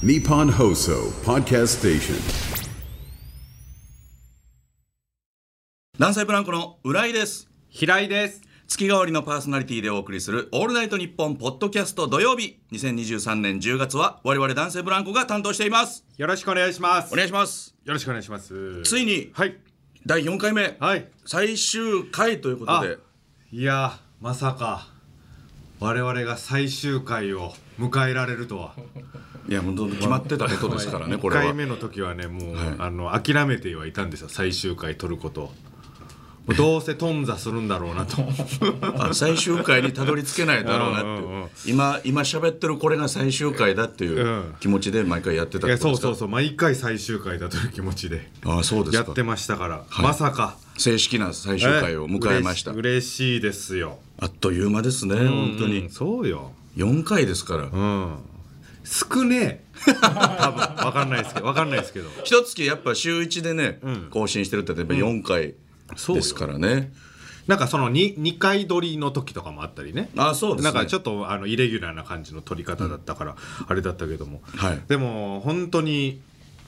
Nippon Hoso Podcast Station. 南西ブランコの浦井です。平井です。月替わりのパーソナリティでお送りする「オールナイトニッポン」ポッドキャスト土曜日2023年10月は我々男性ブランコが担当しています。よろしくお願いします。お願いします。よろしくお願いします。ついにはい。第4回目。はい。最終回ということで。いやまさか我々が最終回を迎えられるとは。いやもうどんどん決まってたことですからねこ1れは。回目の時はねもう、はい。あの諦めてはいたんですよ最終回取ることを。も うどうせ頓挫するんだろうなと。あ最終回にたどり着けないだろうなっていう。うんうんうん今今喋ってるこれが最終回だっていううん。気持ちで毎回やってたいってことですか？やそうそうそう。毎回最終回だという気持ちであそうですか。やってましたから、まさか正式な最終回を迎えました。嬉しいですよ。あっという間ですね本当うんに。そうよ。4回ですから。うん。少ねえ。多分。わかんないですけど。わかんないですけど。一月やっぱ週1でね、ん。更新してるってやっぱ4回そうよですからね、なんかその 2, 2回撮りの時とかもあったりね。あそうですね。なんかちょっとあのイレギュラーな感じの撮り方だったから、あれだったけども、はい。でも本当に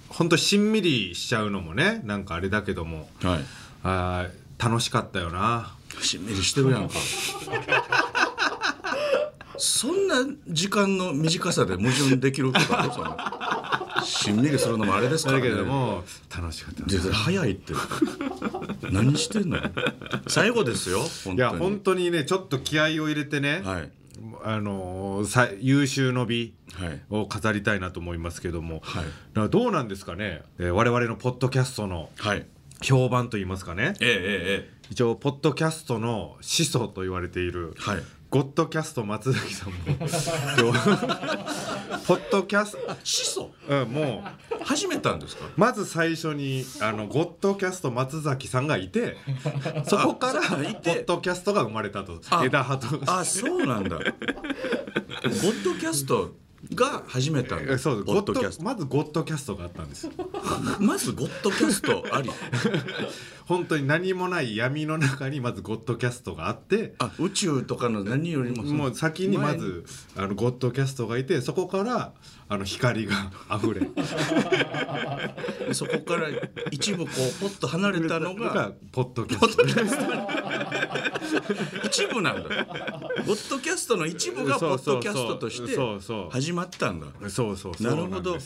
本当しんみりしちゃうのもねなんかあれだけども。はいあー楽しかったよな。しんみりしてるやんか。そんな時間の短さで矛盾できることあるその？しんみりするのもあれですからだねけども楽しかったで早いって何してんの？最後ですよ本当に。いや本当にねちょっと気合を入れてね、はい。あのーさ優秀の美はい。を飾りたいなと思いますけども、はい。どうなんですかね、えー我々のポッドキャストのはい評判といいますかね。えええええ一応ポッドキャストの始祖と言われている、えはい。ゴッドキャスト松崎さんも ポッドキャス始祖？ト、うん、も始めたんですか？うまず最初にあのゴッドキャスト松崎さんがいて そこからポッドキャストが生まれたと。あ枝葉と。あそうなんだ。ゴッドキャストが始めたんだえそうです。ゴッドキャスト。まずゴッドキャストがあったんです。まずゴッドキャストあり。本当に何もない闇の中にまずゴッドキャストがあって。あ宇宙とかの何よりももう先にまずあのゴッドキャストがいてそこからあの光が 溢れ。前そこから一部こうポッと離れたのがが ポッドキャスト。一部なんだ。ゴッドキャストの一部がポッドキャストとして始まったんだ。そうそうそう。なるほど。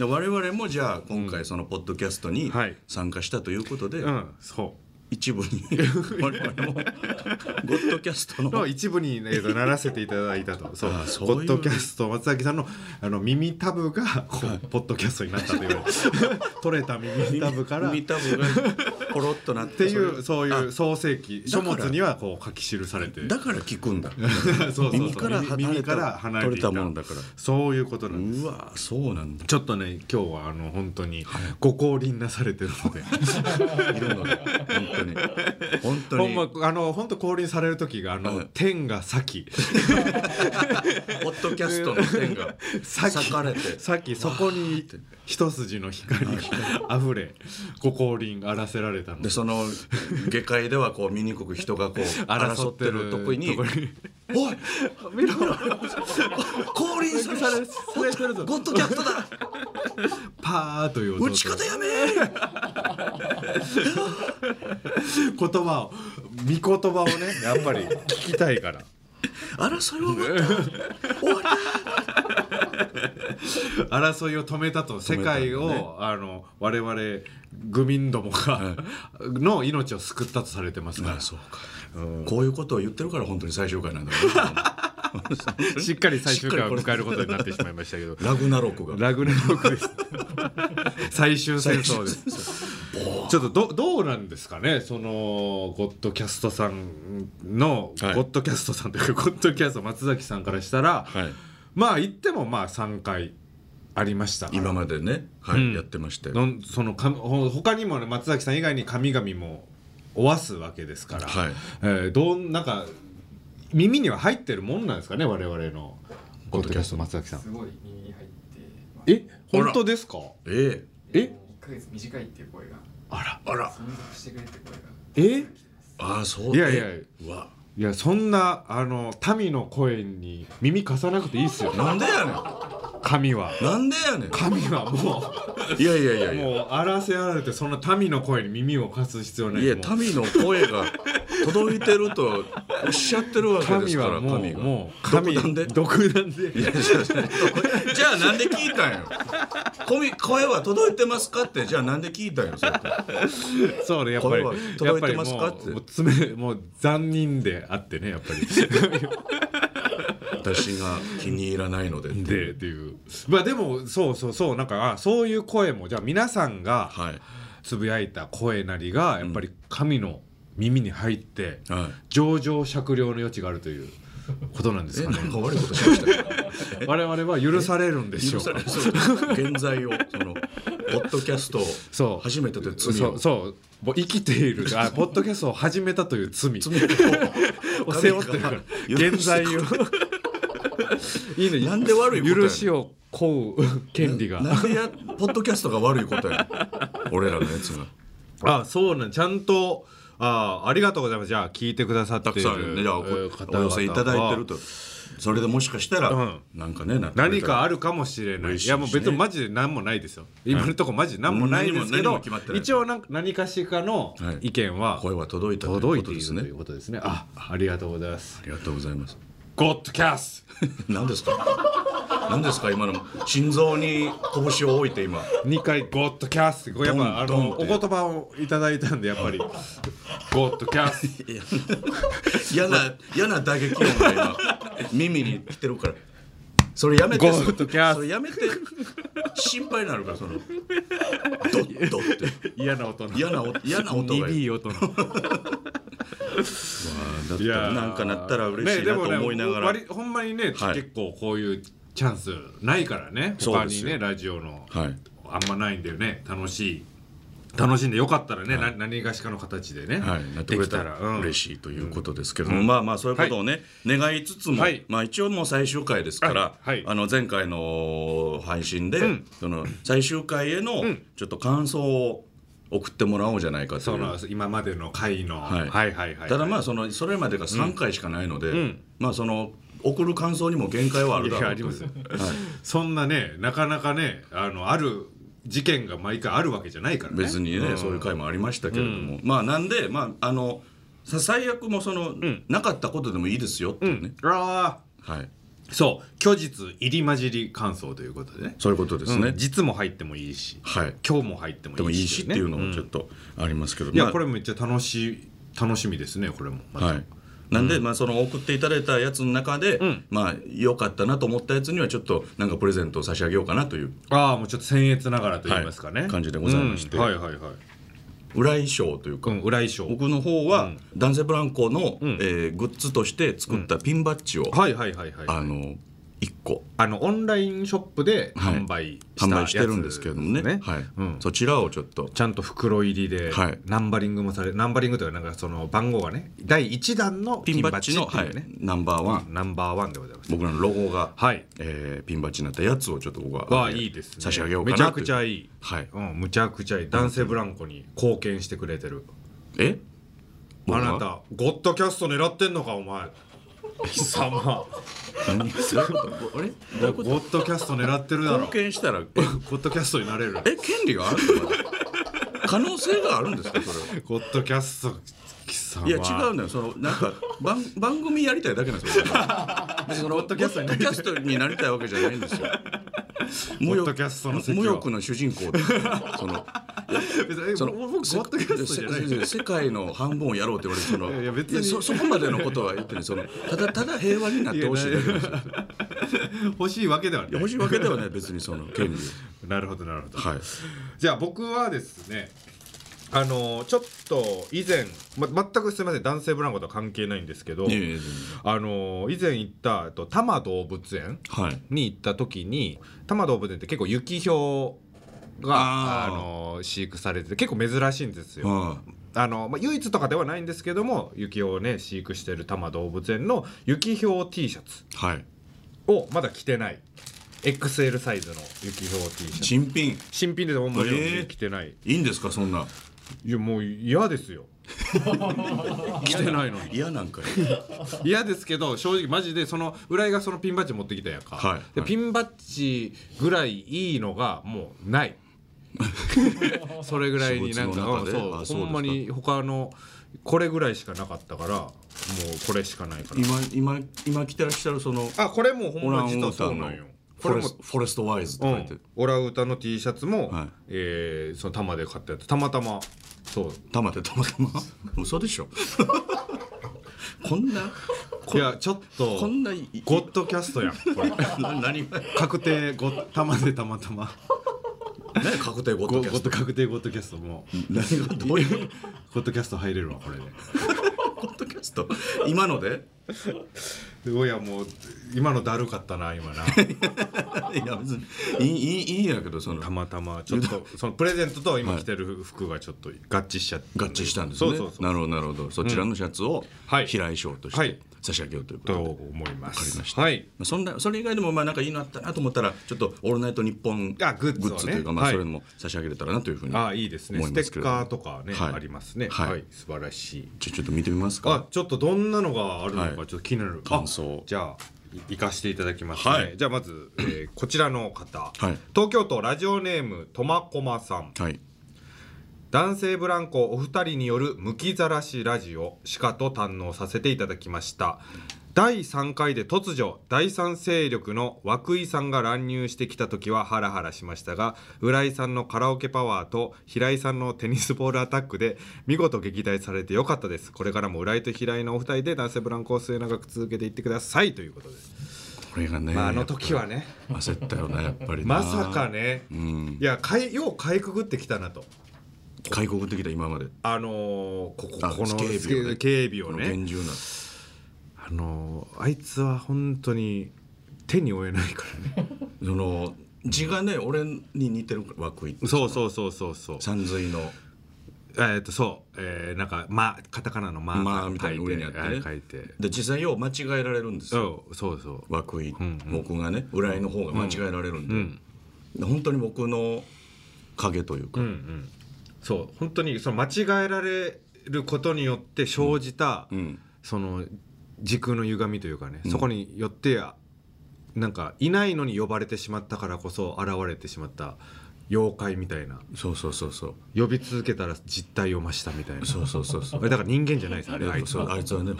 我々もじゃあ今回そのポッドキャストにはい。参加したということで、うん。そ一部に。我々も。ゴッドキャストの。一部に、ね、ならせていただいたと。そう。あそういう。ポッドキャスト松崎さんのあの耳タブがこう、ポッドキャストになったという。取れた耳タブから。っ耳たぶがポロッとなってていうそそういうあ創世記書物にはこう書き記されて。だから聞くんだ。そうそう耳から離れ耳からた離れていた。ものだから。そういうことなんです。うわそうなんだ。ちょっとね今日はあの本当にご降臨なされてるので。いるので。本当に。本当ほにんまあの本当降臨される時があの、はい天が先。ポッドキャストの点が先。裂かれて。さっきそこに一筋の光が溢れご降臨あらせられたの。でその下界ではこう醜く人がこう争ってるとこにとこに「おい見ろ。降臨されされるぞ。ゴッドキャストだ。パーという音打ち方やめ 言葉を御言葉をねやっぱり聞きたいから。争いは終わった。終わった争いを止めたと世界を、あの我々愚民どもが、の命を救ったとされてますから。あそうか。こういうことを言ってるから本当に最終回なんだろ しっかり最終回を迎えることになってしまいましたけど。うラグナロクが。ラグナロクです。最終戦争です。ちょっとどどうなんですかね？そのゴッドキャストさんの、はい。ゴッドキャストさんというかゴッドキャスト松崎さんからしたら、はい。まあ言ってもまあ3回ありました。今までね。はい、うん。やってましたよ。のそのかほ他にもね松崎さん以外に神々もおわすわけですから、はい。えーどうなんか耳には入ってるもんなんですかね我々の。ゴッドキャスト松崎さん。すごい耳に入ってます。え本当ですか？え？え1ヶ月短いっていう声が。あら。えあら。存続してくれって声が。え？ああそう。いやいや。えうわ。いやそんなあの民の声に耳貸さなくていいっすよ。なんでやねん神は。なんでやねん。神はも いやいやいやいや。うもう荒らせられてそんな民の声に耳を貸す必要ない。いやもう民の声が届いてるとおっしゃってるわけですから神はもう神が。もう独断で。独断で。いやいやいや。じゃあなんで聞いたんよ声声は届いてますかって。じゃあなんで聞いたんよそれそうねやっぱり。声は届いてますかって。やっぱりもうもう爪もう残忍であってねやっぱり 私が気に入らないのでってでっていう。まあでもそうそうそうなんかあそういう声もじゃあ皆さんがはい。つぶやいた声なりがやっぱり神の耳に入ってはい。上々酌量の余地があるということなんですえかねか悪いことしましたよ 我々は許されるんでしょうか。現在をそのポッドキャストを 初めてで罪を。そうそうもう生きているあポッドキャストを始めたという罪。罪を 背負ってるから。現在を。いいね。なんで悪いこと許しを請う権利が。なんでやポッドキャストが悪いことや俺らのやつが。あそうなんちゃんとあありがとうございます。じゃあ聞いてくださっているね。お寄せいただいて々るとそれでもしかしたら、うん。なんかね何かあるかもしれない。いやもう別にマジで何もないですよ。今のところマジで何もないですけど一応なんか何かしかのはい。意見は声は届いたという届いことですね。ているということですね。あありがとうございます。ありがとうございますゴッドキャス 何ですか？何ですか？今の心臓に拳を置いて今。2回ゴッドキャスこれやっぱお言葉をいただいたんでやっぱり。ゴッドキャス 嫌な嫌な打撃音が今耳に来てるから。それやめて。ゴールドキャスそれやめて。心配になるからその。ドッドって。嫌な音の。嫌な音嫌な音が鈍い音のだってなんかなったら嬉しいなと思いながら、ねほんまにね、はい。結構こういうチャンスないからね。他にねラジオの、はい。あんまないんだよね。楽しい。楽しんでよかったらね、はい。な何がしかの形でね、はい、なってくれたらうん。嬉しいということですけども、まあまあそういうことをね、願いつつも、はい。まあ一応もう最終回ですから、はい。はい。あの前回の配信で、ん。その最終回へのちょっと感想を送ってもらおうじゃないかという。その今までの回の、はい。はいはいはいただまあそのそれまでが3回しかないので、ん。まあその送る感想にも限界はあるだろうといやありますよ。そんなねなかなかねあのある事件が毎回あるわけじゃないからね。別にね、ん。そういう回もありましたけれども、まあなんでまああのさ最悪もその、なかったことでもいいですよっていうね、あはい。あそう。虚実入り混じり感想ということでね。そういうことですね、うん。実も入ってもいいし。はい。今日も入ってもでもいいしっていうのもちょっとありますけど、まあいやこれめっちゃ楽しい楽しみですねこれも。また。はい。なんで、まあその送っていただいたやつの中で、ん。まあ良かったなと思ったやつにはちょっとなんかプレゼントを差し上げようかなという。ああもうちょっと僭越ながらと言いますかね、はい。感じでございまして。うん。はいはいはい浦井賞というか、うん浦井賞僕の方は、男性ブランコの、ん。えーグッズとして作ったピンバッジを、はいはいはいはい。あの1個。あのオンラインショップではい。販売した販やつ売してるんですけれどもね。はい。うん。そちらをちょっと。ちゃんと袋入りではい。ナンバリングもされナンバリングというかなんかその番号がね第1弾のピンバッジのピンバッジっていうね、ナンバーワン、ナンバーワンでございます。僕らのロゴが、はい。えーピンバッジになったやつをちょっと僕はわあいいですね。差し上げようかなめちゃくちゃいい。はい。うんむちゃくちゃいい。男性ブランコに貢献してくれてる。え？あなたゴッドキャスト狙ってんのかお前貴様。何？どういうことあれ？どういうこと？ゴッドキャスト狙ってるだろ。貢献したら？えゴッドキャストになれる。え権利があるの？可能性があるんですか？それは。ゴッドキャスト貴様。いや違うのよ。そのなんか番番組やりたいだけなんですよ。別にそのゴッドキャストにキャストになりたいわけじゃないんですよ。ゴッドキャストの無欲の主人公でそのその僕ゴッドキャストじゃないせ世界の半分をやろうって言われてそのいや別に。そそこまでのことは言ってない。そのただただ平和になってほしい。だけなんですよ欲しいわけではない。欲しいわけではない別にその権利 なるほどなるほど、はい。じゃあ僕はですねあのちょっと以前、ま、全くすみません。男性ブランコとは関係ないんですけどあの以前行ったえっと多摩動物園はい。に行った時に多摩動物園って結構雪ひょうがあの飼育されてて結構珍しいんですよ。はあのまあ、唯一とかではないんですけども雪をね飼育してる多摩動物園の雪ひょう T シャツいはい。をまだ着てない。XL サイズの雪ひょう T シャツ。新品。新品でほんまにえー。着てない、いいんですかそんな。いやもう嫌ですよ。来てないのに。嫌なんかい。嫌ですけど正直マジでその浦井がそのピンバッジ持ってきたやんか、はい。はい。でピンバッジぐらいいいのがもうない それぐらいになんかそうですか。そうほんまに他のこれぐらいしかなかったからもうこれしかないから。今今今着てらっしゃるそのあこれもほオランんま実はウータンのそうなんよフォレスフォレストワイズって書いてる、オラウータの T シャツも、はい。えーその玉で買ったやつ。たまたまそう。たまでたまたま？嘘でしょ。こんないやちょっとこんなゴッドキャストやんこれ。な何が？確定ゴッ玉でたまたま何確定ゴッドキャスト。ド確定ゴッドキャストも。何がどういうゴッドキャスト入れるわこれ。でゴッドキャスト？今ので？すごいやもう今のだるかったな今な。いや別にいいいいいいんやけどその。たまたまちょっと そのプレゼントと今着てる服がちょっと合致しちゃって。合致したんですね。なるほどなるほど。そちらのシャツをはい。平井賞としはい。て差し上げようということとで、思います。わかりました。はい。まあ、そんなそれ以外でもまあなんかいいのあったなと思ったらちょっと「オールナイトニッポン」あグッズというか、まあ、はい。それも差し上げれたらなというふうにあいいですね。ステッ思いますけれどカーとかね、はい。ありますね。はい。はい、素晴らしい。ちょちょっと見てみますあかちょっとどんなのがあるのかちょはいっと気になる、あ感想。じゃあい行かしていただきますね、はい。じゃあまず、えーこちらの方、はい。東京都ラジオネームとまこまさん。はい男性ブランコお二人によるむきざらしラジオしかと堪能させていただきました。第3回で突如第三勢力の涌井さんが乱入してきた時はハラハラしましたが浦井さんのカラオケパワーと平井さんのテニスボールアタックで見事撃退されてよかったです。これからも浦井と平井のお二人で男性ブランコを末永く続けていってください。ということです、これがね、まあ、あの時はね。焦ったよねやっぱりな。まさかね。うん。いやかいようかいくぐってきたなと開国的だ今まで。あのーここあこの警備をね。警備をね。厳重な。あのーあいつは本当に手に負えないからね。その字がね俺に似てる涌井そうそうそうそうそう。山水の。えーっとそう、えー、なんか「ま」カタカナの「ま」まあみたいな上にあってね。書いて。で実際よう間違えられるんですよ。そうそうそう。涌井、ん僕がね浦井の方が間違えられるんで、本当に僕の影というか、うんうんそう本当にその間違えられることによって生じた、うん。その時空の歪みというかね、そこによってなんかいないのに呼ばれてしまったからこそ現れてしまった妖怪みたいな。そうそうそうそう。呼び続けたら実態を増したみたいな。そうそうそうそう。だから人間じゃないですあれあいつは。あいつはね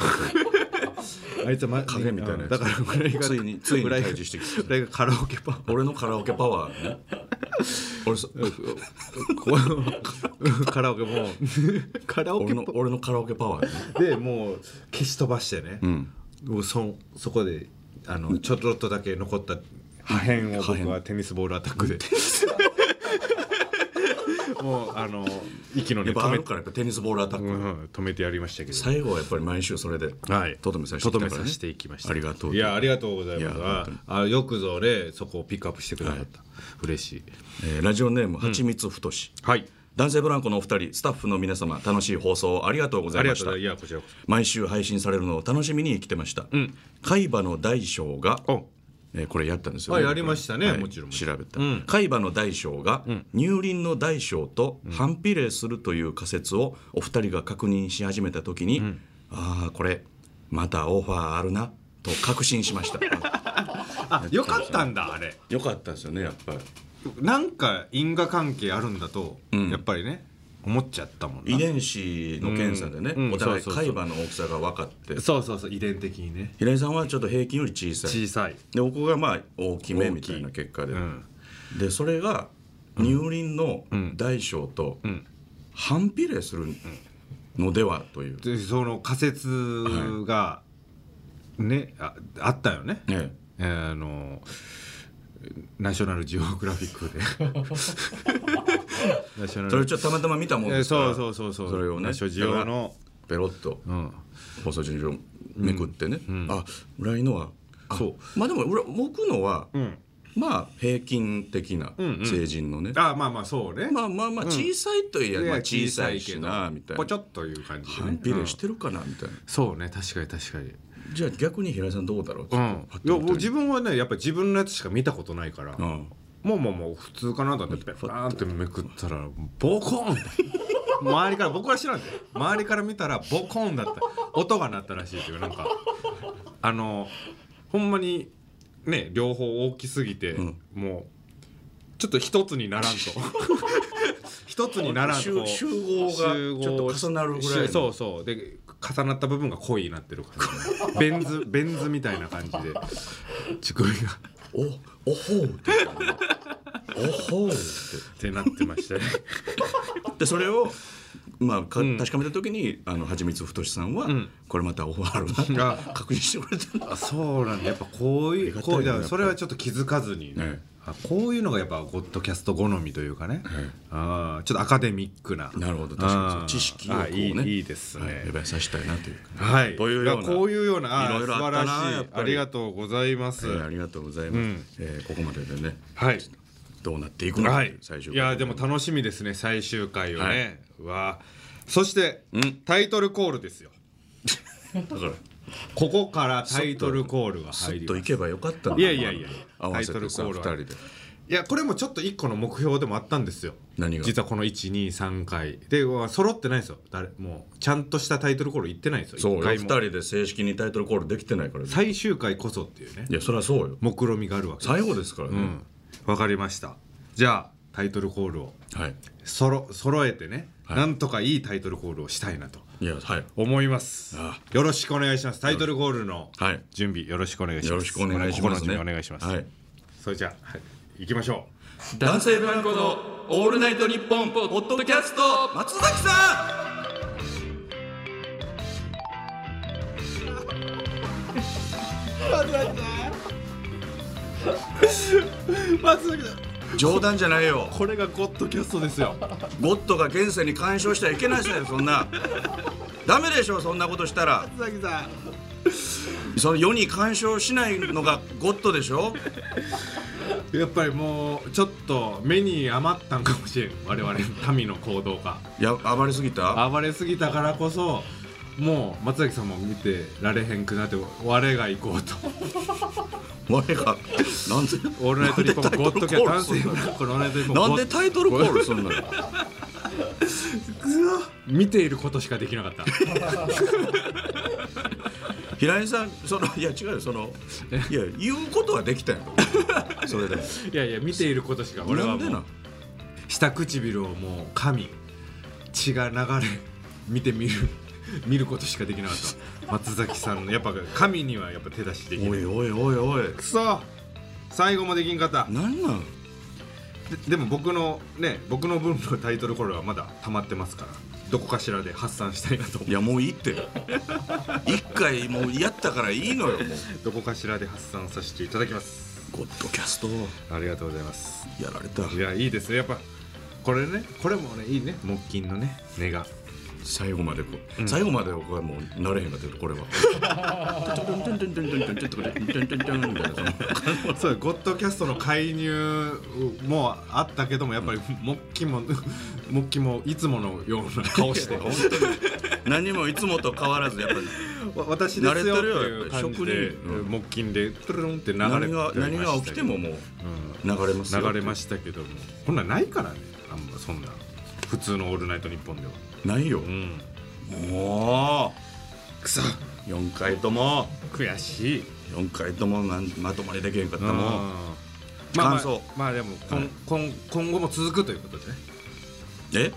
あいつは、ま、影みたいなだからがついについに退治してきた。村井がカラオケパー。俺のカラオケパワーね俺そ カラオケもうカラオ俺ケパの俺のカラオケパワーね。でもう消し飛ばしてね、うん。もうそそこであのちょっとだけ残った破片を僕はテニスボールアタックでもうあの息のやっからやっぱテニスボールアタック、うん止めてやりましたけど。最後はやっぱり毎週それではい。とどめさせてときたからね。どめさせていきましたありがとういやありがとうございます。いや本ああよくぞねそこをピックアップしてくださった、嬉しい。えーラジオネームはちみつふとし。はい。男性ブランコのお二人スタッフの皆様楽しい放送ありがとうござありいました。がとうございます。いやこちらこ毎週配信されるのを楽しみに来てました、海馬の大小がえーこれやったんですよ、あやりましたねはい。もちろん。調べた、うん。海馬の大小が乳輪の大小と反比例するという仮説をお二人が確認し始めた時に、ああこれまたオファーあるなと確信しました。あよかったんだあれ。よかったですよねやっぱり。なんか因果関係あるんだと、ん。やっぱりね思っちゃったもんな。遺伝子の検査でね、うんうん。お互い海馬の大きさが分かって。そうそうそう遺伝的にね。平井さんはちょっと平均より小さい。小さい。で僕がまあ大きめみたいな結果で、うん。でそれが乳輪の大小とん。反比例するのではという、でその仮説がね、ああったよね、ねえ。ーあのナショナルジオグラフィックで。ナショナルそれちょっとたまたま見たもんえーですから。そうそうそうそう。それをねナショジオのペロッと。うん。放送順序めくってね、あ浦井のはあそう。まあでも裏僕のは、うん。まあ平均的な成人のね、あまあまあそうね。まあまあまあ小さいといえば、いやまあ、小さいしなみたいな。ぽちょっという感じでね。反比例しうん。てるかなみたいな、そうね確かに確かにじゃあ逆に平井さんどうだろううん。いやもう自分はねやっぱり自分のやつしか見たことないから、うん。もうもうもう普通かなと思ってペーンってめくったらボコーンって。周りから僕は知らんで。周りから見たらボコーンだった。音が鳴ったらしいっていうなんか。あのほんまにね両方大きすぎて、ん。もうちょっと一つにならんと。一つにならんと集集合がちょっと重なるぐらいそうそう。で重なった部分が濃いになってる感じ。ベン図ベン図みたいな感じで。乳首が。おおほうって言ったのおほうって。なってましたね。でそれをまあかん確かめた時にあのはちみつふとしさんは、ん。これまたオファーあるな確認してくれたんだ。あそうなんだ。やっぱこういうこういややっぱりそれはちょっと気づかずにね、えあこういうのがやっぱゴッドキャスト好みというかね、えあーちょっとアカデミックな。なるほど。確かに知識をこうあいいねいいですはいね芽生えさせたいなというか、はい、というようなこういうような素晴らしいありがとうございます、えーありがとうございます、うん。えーここまででねはい。どうなっていくのか、はい。最終いやでも楽しみですね最終回をね、はい。うわ。そして、うん。タイトルコールですよ。だからここからタイトルコールが入りといけばよかったいやいやいや。タイトルコールは。2人で。いやこれもちょっと一個の目標でもあったんですよ。何が？実はこの123回。で揃ってないんですよ。誰もうちゃんとしたタイトルコール言ってないんですよ。そうよ。2一回も。人で正式にタイトルコールできてないから最終回こそっていうね。いやそりゃそうよ。目論みがあるわけです。最後ですからね、うん。わかりました。じゃあタイトルコールを。はい。そろ揃えてね、はい。なんとかいいタイトルコールをしたいなといやはい。思います。あよろしくお願いします。タイトルコールのはい。準備よろしくお願いします。よろしくお願いしますね。お願いします、はい。それじゃあ、はい、行きましょ男性ブランコのオールナイトニッポンポッドキャスト松崎さう松崎さん。ん 冗談じゃないよ。これがゴッドキャストですよ。ゴッドが現世に干渉してはいけないですよそんな。ダメでしょそんなことしたら。松崎さその世に干渉しないのがゴッドでしょ？んやっぱりもうちょっと目に余ったんかもしれん我々民の行動がいや暴れすぎた暴れすぎたからこそもう松崎さんも見てられへんくなって我が行こうと。我がなんで「オールナイトニッポン」ゴッドキャ男性ブラの「オールナイトニッポン」なんでタイトルコールすんのよ。見ていることしかできなかった。平井さんそのいや違うよそのいや言うことはできたよそれで。いやいや見ていることしか俺はなんでなもう下唇をもう噛み血が流れ見てみる 見ることしかできなかった。松崎さんのやっぱ神にはやっぱ手出しできない。おいおいおいおい。くそ！最後までできんかった。なんなん？ででも僕のね僕の分のタイトルコールはまだ溜まってますから。どこかしらで発散したいなといやもういいって。一回もうやったからいいのよもう。どこかしらで発散させていただきます。ゴッドキャストありがとうございます。やられた。いやいいですねやっぱこれねこれもねいいね。木金のね根が最後までこう、最後までこれもうなれへんかったけどこれは。そうゴッドキャストの介入もあったけどもやっぱり木金も木金もいつものような顔して。本当に。何もいつもと変わらずやっぱり。わ私ですよって慣れてるよいう感じ木金でトゥルンって流れ何が何が起きてももう流れますよ流れましたけども。こんなんないからねあんまそんな普通の「オールナイトニッポン」ではないよ、うんもくそう4回とも。悔しい。4回ともなんまともにできへんかったうん。もん。まあまあ感想。まあでもこん、はい。今今後も続くということでね。え？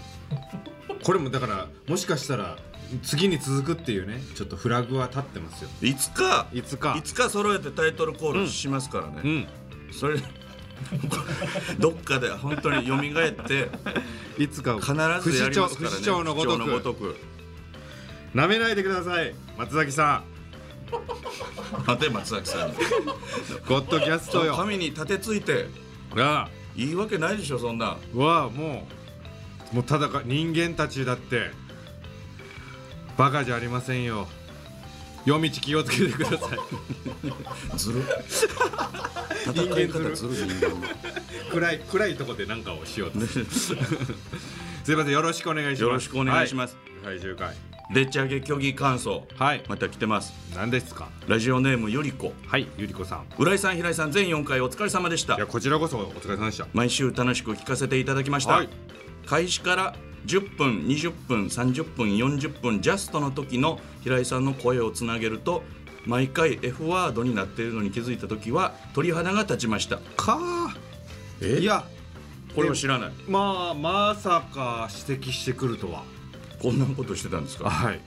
これもだからもしかしたら次に続くっていうねちょっとフラグは立ってますよ。いつかいつか。いつか揃えてタイトルコールしますからね、うん。それ どっかで本当に蘇っていつか必ずやりますからね。不死鳥のごとく。なめないでください松崎さ待て松崎さん。んゴッドキャストよ。神に立てついて。ああ。いいわけないでしょそんな。はもうもうただか人間たちだってバカじゃありませんよ夜道気をつけてください。ずる。戦い方ずる人間の。暗い暗いとこで何かをしようとす いませんよろしくお願いします。よろしくお願いします。はい。最終回。でっち上げ虚偽感想。はい。また来てます。何ですか？ラジオネームよりこ。はいゆりこさん。浦井さん平井さん全4回お疲れ様でした。いやこちらこそお疲れ様でした。毎週楽しく聞かせていただきました、はい。開始から10分20分30分40分ジャストの時の平井さんの声をつなげると毎回 F ワードになっているのに気づいた時は鳥肌が立ちました。かえ？いやこれを知らない。まあまさか指摘してくるとは。こんなことしてたんですか？はい。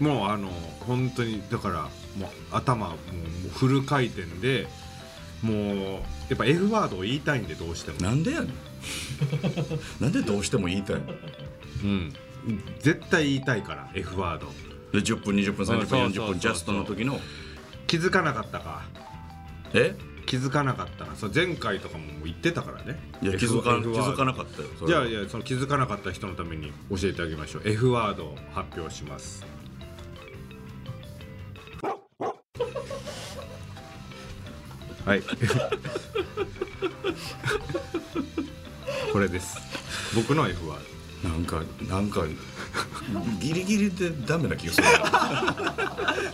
もうあの本当にだからもう頭もうもうフル回転でもうやっぱ F ワードを言いたいんでどうしても。なんでやねん なんでどうしても言いたい。のうん。絶対言いたいから F ワード。で10分20分30分そうそうそう40分ジャストの時の。気づかなかったか。え？気づかなかったなそう前回とかも言ってたからね。いや気づか F 気ワード。づかなかったよそれじゃはあいやその気づかなかった人のために教えてあげましょう。F ワードを発表します。はい これです。僕の F ワードなんかなんかギリギリでダメな気がする。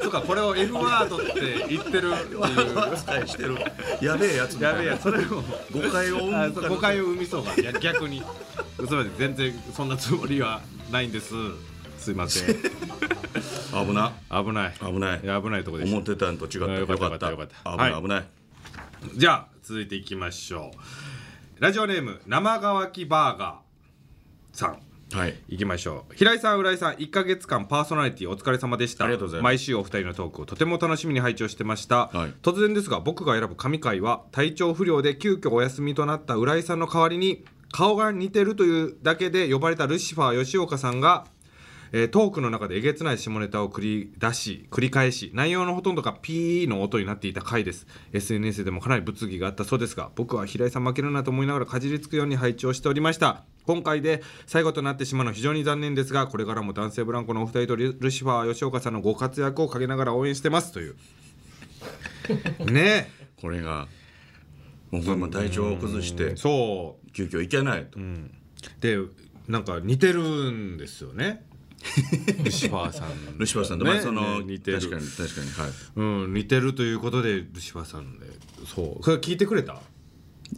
そうかこれを F ワードって言ってるっていう。扱いしてる。やべえやつやべえやそれを誤解を生あむ誤解を生みそうや逆に。嘘まで全然そんなつもりはないんです。すいません。危な。危ない。危ない。危ないとこで思ってたんと違ったあよかった。よかったよかった。危ないはい。危ない。じゃあ続いていきましょうラジオネーム生乾きバーガーさん。はい。いきましょう。平井さん浦井さん1か月間パーソナリティお疲れ様でした。ありがとうございます。毎週お二人のトークをとても楽しみに拝聴してました、はい。突然ですが僕が選ぶ神回は体調不良で急遽お休みとなった浦井さんの代わりに顔が似てるというだけで呼ばれたルシファー吉岡さんがえートークの中でえげつない下ネタを繰り出し繰り返し内容のほとんどがピーの音になっていた回です。SNS でもかなり物議があったそうですが僕は平井さん負けるなと思いながらかじりつくように拝聴しておりました。今回で最後となってしまうのは非常に残念ですがこれからも男性ブランコのお二人とルルシファー吉岡さんのご活躍を陰ながら応援してます。という。ね。これがもうこれも体調を崩してえそう。急遽行けないと。でなんか似てるんですよね ルシファーさん。ルシファーさんとねまあそのね似てる。確かに確かにはい。うん、似てるということでルシファーさんで。そう。これ聞いてくれた？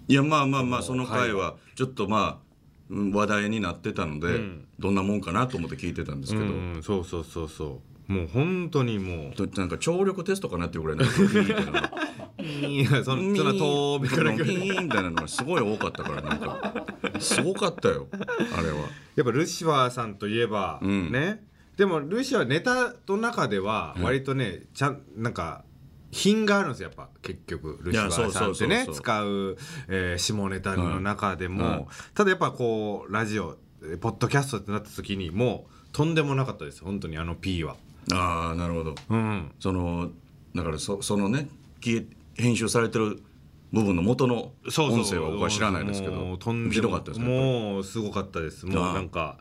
いやまあまあまあその回はちょっとまあうん話題になってたので、どんなもんかなと思って聞いてたんですけど、うんそうそうそうそうもう本当にもとなんか聴力テストかなっていうぐらいなんかピーみたいなういやそのな遠目からピーみたいなのがすごい多かったからなんか。すごかったよあれは。やっぱルシファーさんといえば、ん。ね。でもルシファーネタの中では割とね、ちゃんなんか品があるんですよやっぱ結局ルシファーさんってね。使う、えー下ネタの中でも、はいはいただやっぱこうラジオえーポッドキャストってなった時にもうとんでもなかったです本当にあの P は。ああなるほど。うん。そのだからそそのね消え編集されてる部分の元の音声は僕は知らないですけもどうとんでもひどかったでもうすごかったです。もうなんか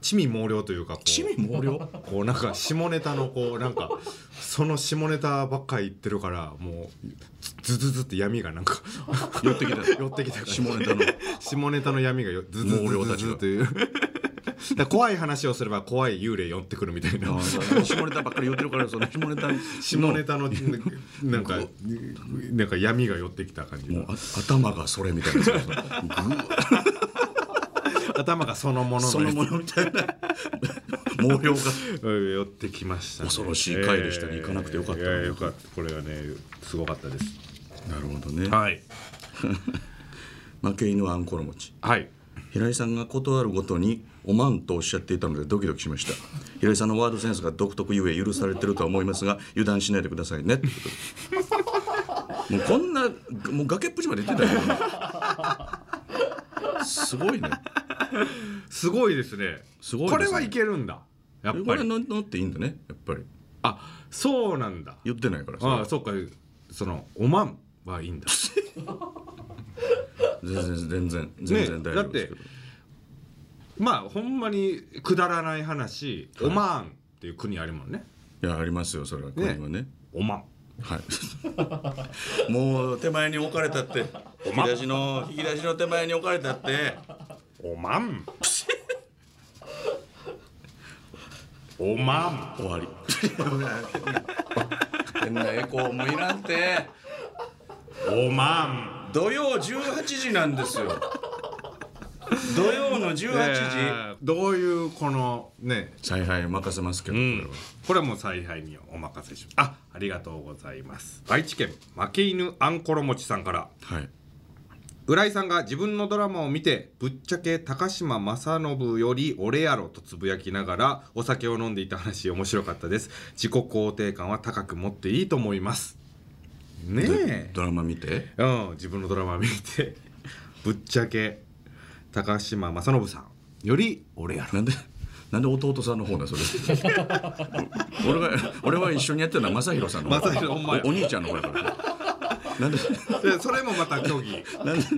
地味猛量というか地味猛量？こうなんか下ネタのこうなんかその下ネタばっかり言ってるからもうズズズって闇がなんか寄ってきた。寄ってきた下ネタの。下ネタの闇がよズズズズズという だ怖い話をすれば怖い幽霊寄ってくるみたいな。下ネタばっかり言ってるからその下ネタ下ネタのなんかなんか闇が寄ってきた感じ頭がそれみたいな。頭がそのもののそのものみたいな。毛量が。うん寄ってきました、ね、恐ろしい回でしたね。行かなくてよかったいやよかった。これはねすごかったです。なるほどね。はい。負け犬はあんころ餅。はい平井さんが断るごとに「おまん」とおっしゃっていたのでドキドキしました。平井さんのワードセンスが独特ゆえ許されてるとは思いますが油断しないでくださいね。もうこんなもう崖っぷちまで行ってたよすごいね。すごいですね。すごいね。これはいけるんだ。やっこぱり。れ乗乗っていいんだねやっぱり。あそうなんだ。言ってないからさ。ああそうか。そのおまんはいいんだ 全然全然全然大丈夫ですけど、まあほんまにくだらない話、オマーンっていう国あるもんね。いやありますよそれは国はね。オマン。はい。もう手前に置かれたって引き出しの引き出しの手前に置かれたって。おまんおまん終わり。変なエコーもいらんておまん。土曜18時なんですよ。土曜の18時、え。ーどういうこのね。采配任せますけど、うん。これはもう采配にお任せします。あ。ありがとうございます。愛知県負け犬あんころ餅さんから。はい。浦井さんが自分のドラマを見てぶっちゃけ高島正信より俺やろとつぶやきながらお酒を飲んでいた話面白かったです。自己肯定感は高く持っていいと思いますねえ。ドラマ見て？うん自分のドラマ見て。ぶっちゃけ。高島正信さん。より俺やろ。なんでなんで弟さんの方だそれ。俺が俺は一緒にやってるのは正弘さんの方。正弘ほんまや。おお兄ちゃんの方やから。なんで？でそれもまた競技なんで？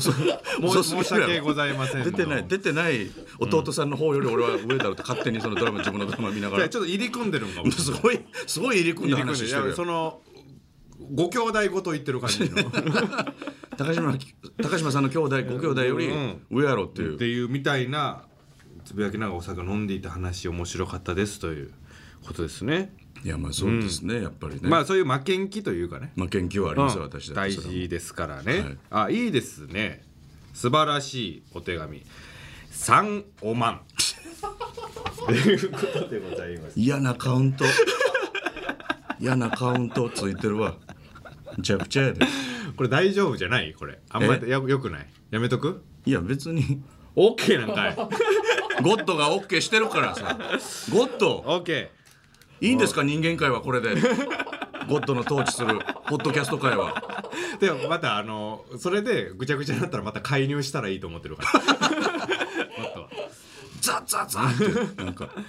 申し訳ございません出てない出てない弟さんの方より俺は上だろうと勝手にそのドラマ自分のドラマ見ながら。ちょっと入り組んでるんかも。すごいすごい入り組んだ話してるよそのご兄弟ごと言ってる感じの。高島高島さんの兄弟ご兄弟よりうん上やろっていう。っていうみたいなつぶやきながらお酒飲んでいた話面白かったですということですね、いやまあそうですね、やっぱりね。まあそういう負けん気というかね、まあ研究はありますよ、うん。私大事ですからね、はいあいいですね。素晴らしいお手紙。三おまん。ということでございます嫌なカウント。嫌なカウントついてるわ。むちゃくちゃやで。これ大丈夫じゃない？これ。あんまりえ？やよくない？やめとく？いや別に。OK なんかい。ゴッドが OK してるからさ。ゴッド。OK いいんですか？人間界はこれで。ゴッドの統治する。ポッドキャスト界は。でもまたあのそれでぐちゃぐちゃになったらまた介入したらいいと思ってるから。もっと。ザッザッザッって。なんか。まあ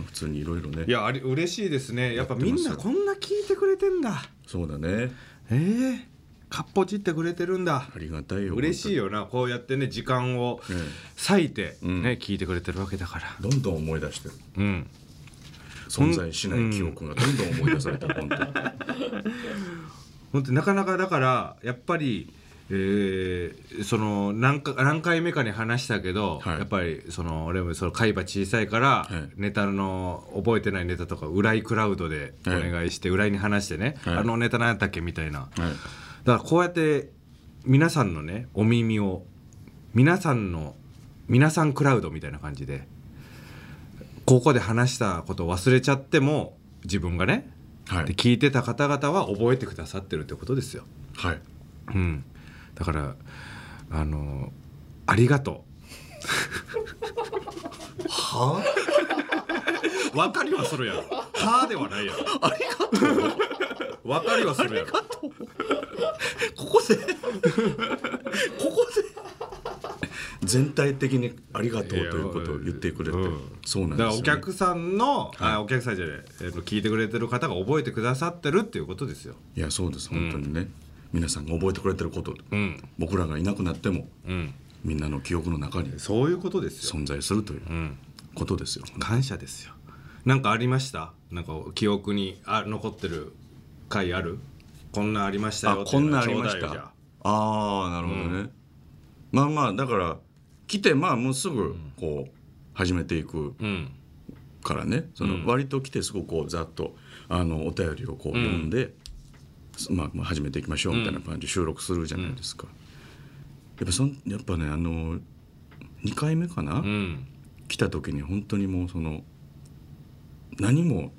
普通にいろいろね。いやあれ嬉しいですね。やっぱみんなこんな聞いてくれてんだ。そうだね。ええ。かっぽちってくれてるんだ。ありがたいよ嬉しいよよなこうやってね時間をえ割いてね、ん。聞いてくれてるわけだから。どんどん思い出してる。うん。存在しない記憶がどんどん思い出されてる本当に。本当になかなかだからやっぱりえーその何か何回目かに話したけど、はい。やっぱりその俺もその海馬小さいから、はい。ネタの覚えてないネタとか浦井クラウドでお願いして、浦井に話してね、はい。あのネタ何やったっけみたいな、はい。だからこうやって皆さんのねお耳を皆さんの皆さんクラウドみたいな感じでここで話したことを忘れちゃっても自分がね、はい。で聞いてた方々は覚えてくださってるってことですよ。はい。うん、だからあのありがとは？う分かりはするやろ。はあではないやろ。ありがとう。分かりはするやろ。ここでここで。全体的にありがとうということを言ってくれて、うん。そうなんだですよ、ね、からお客さんの、はい。あお客さんじゃない、えーと聞いてくれてる方が覚えてくださってるっていうことですよ。いやそうです。本当にね、皆さんが覚えてくれてること、うん。僕らがいなくなってもうん、みんなの記憶の中にそういうことですよ。存在するといううん、ことですよ、感謝ですよ。なんかありました？なんか記憶にあ残ってる回ある？こんなんありましたよあこんなんありました？あ。あなるほどね、まあまあだから来てまあもうすぐこう始めていくあうん。からね。その割と来てすぐこうざっとあのお便りをこう読んで、まあ、まあ始めていきましょうみたいな感じで収録するじゃないですか、やっぱそんやっぱねあの2回目かな、うん。来た時に本当にもうその何も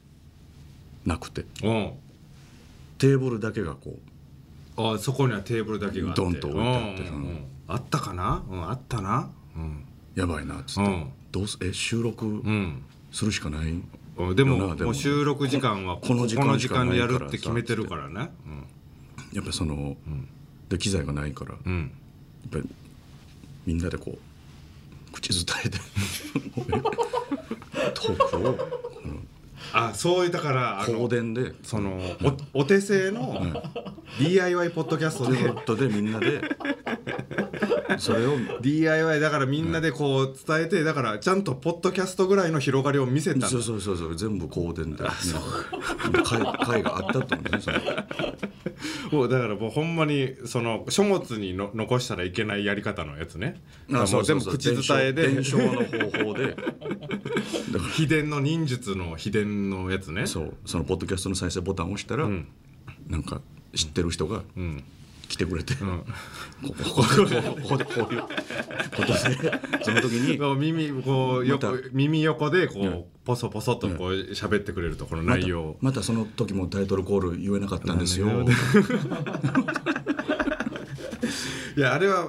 なくて。うん。テーブルだけがこうあそこにはテーブルだけがドンと置いてあってあったかな、うん、あったな。うん、やばいなっつって、うん。どうすえ収録うん。するしかない、うん、でもも。もう収録時間はこの時間でやるって決めてるからね。やっぱその、で機材がないから、やっぱりみんなでこう口伝えて。トークをこのあそういうだからあ香の典で。そのおお手製の DIY ポッドキャストで。ネットでみんなで それを DIY だからみんなでこう伝えてだからちゃんとポッドキャストぐらいの広がりを見せたそうそうそうそう。全部香典で、ね、会会 があったと思うねもうだからもうほんまにその書物にの残したらいけないやり方のやつね。それもう全部口伝えで。伝承。の方法で。秘伝の忍術の秘伝のやつねそうそのポッドキャストの再生ボタンを押したら、んなんか知ってる人がうん来てくれて、ん。ここここここで。こういうことで。その時に耳こう横また耳横で。こう、うんポソポソとこう喋ってくれるとこの内容を、またその時もタイトルコール言えなかったんで。すよいやあれは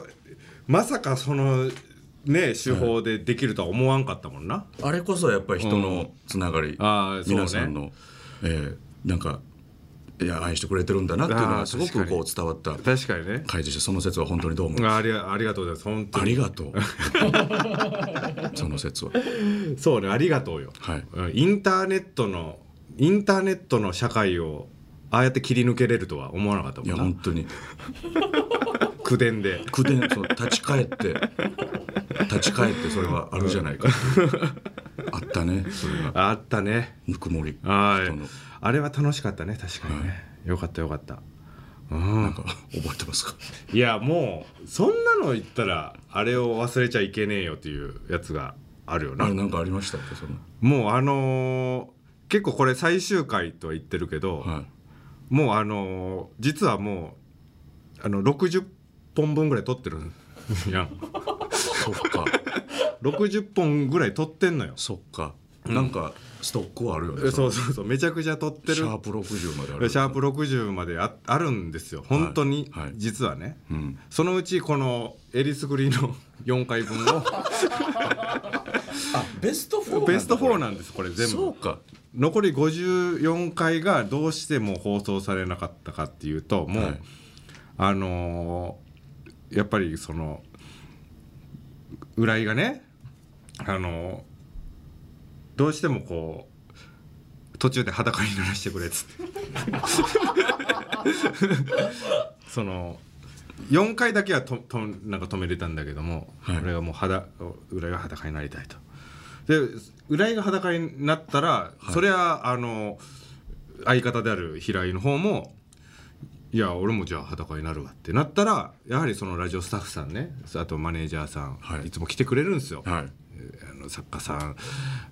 まさかそのね手法で。で。きるとは思わんかったもんな、あれこそやっぱり人のつながり、あーそうね皆さんの、えーなんかいや愛してくれてるんだなっていうのあーがすごくこう伝わった確かにね。回でしてその説は本当にどうもあありがありがとうございます。本当あにりがとう。その説は。そうねありがとうよ、はい。うんインターネットのインターネットの社会をああやって切り抜けれるとは思わなかったいやもんな。本当に。口伝で。口伝その立ち返って。立ち返ってそれはあるじゃないか あったねそれが。あったね。ぬくもり。はいあれは楽しかったね確かにね、よかったよかった。うん。なんか覚えてますか？いやもうそんなの言ったらあれを忘れちゃいけねえよっていうやつがあるよな。あれなんかありましたそのもうあのー結構これ最終回とは言ってるけど、はい。もうあのー実はもうあの60本分ぐらい撮ってるん や。んそっか。60本ぐらい撮ってんのよ。そっか。なんかストックはあるよねえそうそうそう。めちゃくちゃ撮ってる。シャープ60まである。シャープ60までああるんですよ。本当に、はい。実はね、うん。そのうちこのえりすぐりの 4回分を。あベスト4ベスト4ななんですこれ全部。そうか。残り54回がどうしても放送されなかったかっていうともう、はい。あのーやっぱりその浦井がねあのーどうしてもこう途中で裸にならしてくれっつって。その4回だけはととなんか止めれたんだけども、はい。俺がもう裸浦井が裸になりたいと。で浦井が裸になったら、それはあの相方である平井の方もいや俺もじゃあ裸になるわってなったらやはりそのラジオスタッフさんねあとマネージャーさん、はい。い、つも来てくれるんですよ、はいあの作家さん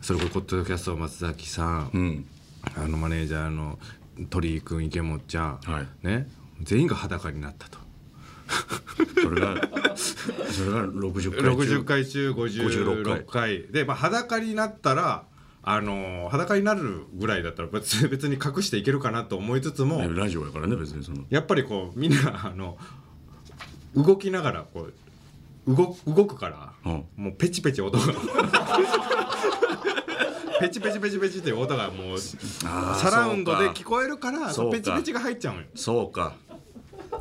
それこそポッドキャスト松崎さん、うん。あのマネージャーの鳥居君池本ちゃん、はい。ね全員が裸になったと。それが それが60回中。60回中56 56回。で、まあ、裸になったらあの裸になるぐらいだったら別別に隠していけるかなと思いつつも、ねラジオやからね別にその。やっぱりこうみんなあの動きながらこう動動くから、うん。もうペチペチ音が。ペチペチペチペチっていう音がもうあーサラウンドで聞こえるからそうか。ペチペチが入っちゃうのよ。そうか。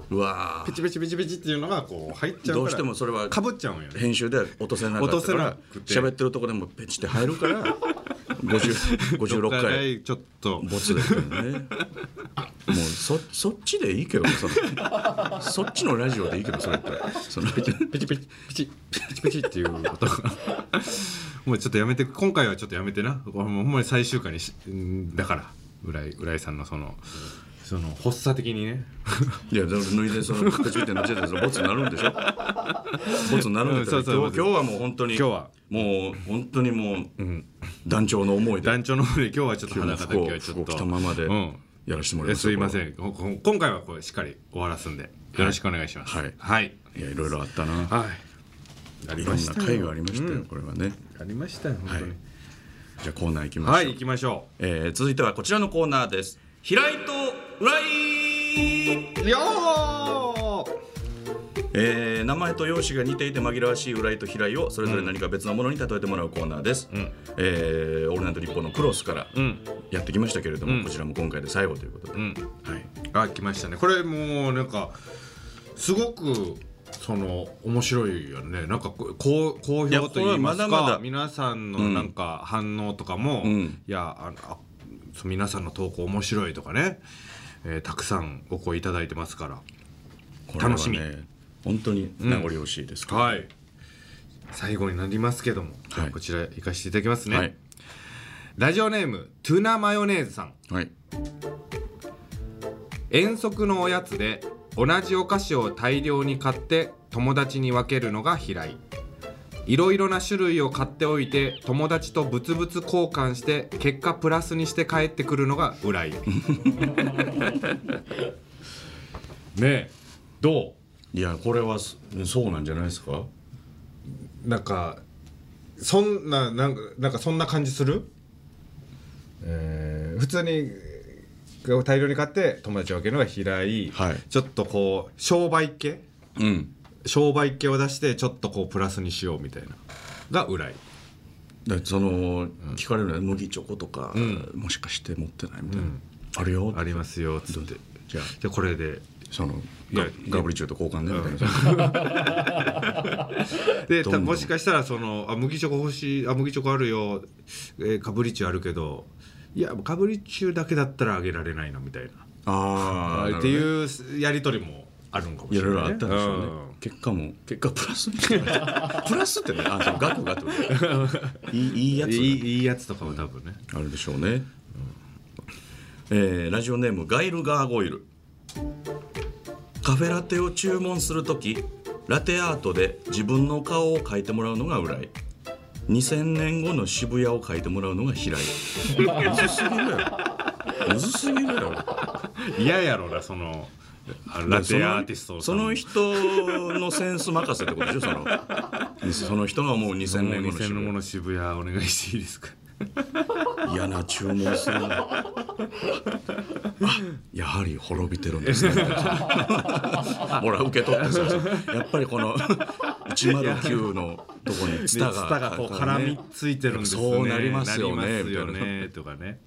うわペチペチペチペチっていうのがこう入っちゃうからどうしてもそれはかぶっちゃうんよね。編集で落とせなかったか落とせらなくて。喋ってるとこでもペチって入るから50 56 回。ちょっと。ボツですけどね。もうそそっちでいいけどその。そっちのラジオでいいけどそれって。そのペチペチ。ペチペチペチっていう音がもうちょっとやめて今回はちょっとやめてな。ほんまに最終回にしんだから。浦井浦井さんのそのその発作的にね。いやだから脱いでそのペチペチのっちゃってそのボツになるんでしょ？ボツになるんだけどうんそうそう。今日今日はもう本当に今日は。もう本当にもう、団長の思いで。団長の方で今日はちょっと今日裸だけはちょっと。着たままで。うんやらせてもらいますえすいません。今回はこれしっかり終わらすんでよろしくお願いします。はい。はい。いやいろいろあったな。はい。ありいろんなましたよ。回がありましたよ、うん。これはね。ありましたよ本当に。じゃあコーナー行きましょう、はい行きましょえー続いてはこちらのコーナーです。平井と浦井。うよーえー名前と容姿が似ていて紛らわしい浦井と平井をそれぞれ何か別のものに例えてもらうコーナーです、えーオールナイトニッポンのクロスからんやってきましたけれども、うんこちらも今回で最後ということで、うん。はい、あ来ましたね。これもうなんかすごくその面白いよね。なんかこ好好評と言いますかまだまだ。皆さんのなんか反応とかも、うん。いやあのあ皆さんの投稿面白いとかね、えーたくさんお声いただいてますから。楽しみ本当に。名残惜しいですけど、はい。最後になりますけども、はい。こちら行かせていただきますね、はい。ラジオネームトゥナマヨネーズさん。はい。遠足のおやつで同じお菓子を大量に買って友達に分けるのが平井いろいろな種類を買っておいて友達とブツブツ交換して結果プラスにして帰ってくるのが浦井 ねえどいやこれはそそうなんじゃないですか？うなんかそんななんかなんかそんな感じする？えー普通に大量に買って友達に分けるのが平井、はい。ちょっとこう商売系？うん。商売系を出してちょっとこうプラスにしようみたいな。が浦井だってその、聞かれるのは麦チョコとか、ん。もしかして持ってないみたいな、あるよ。ありますよつって。じゃあ。じゃあこれでそのガガブリチューと交換ねみたいな、でもしかしたらそのあ麦チョコ欲しいあ麦チョコあるよ、えー、カブリチューあるけどいやカブリチューだけだったらあげられないなみたいな。ああっていうやり取りもあるんかもしれない、いろいろあったんでしょうね、ん結果も結果プラス プラスってねあその額がってこと いいいいやついいいいやつとかも多分ね、あるでしょうね、えーラジオネームガイルガーゴイルカフェラテを注文するときラテアートで自分の顔を描いてもらうのが浦井2000年後の渋谷を描いてもらうのが平井。むずすぎるやろむずすぎるやろ嫌やろなそのあラテアーティストその人のセンス任せってことでしょその。その人がもう2000年後の2000年後渋の渋谷お願いしていいですか？谷嫌な注文するな。あやはり滅びてるんですね。ほら受け取ってそうそうやっぱりこの109のとこにツタがツタがこう絡みついてるんですね。そうなりますよねすよねとかね。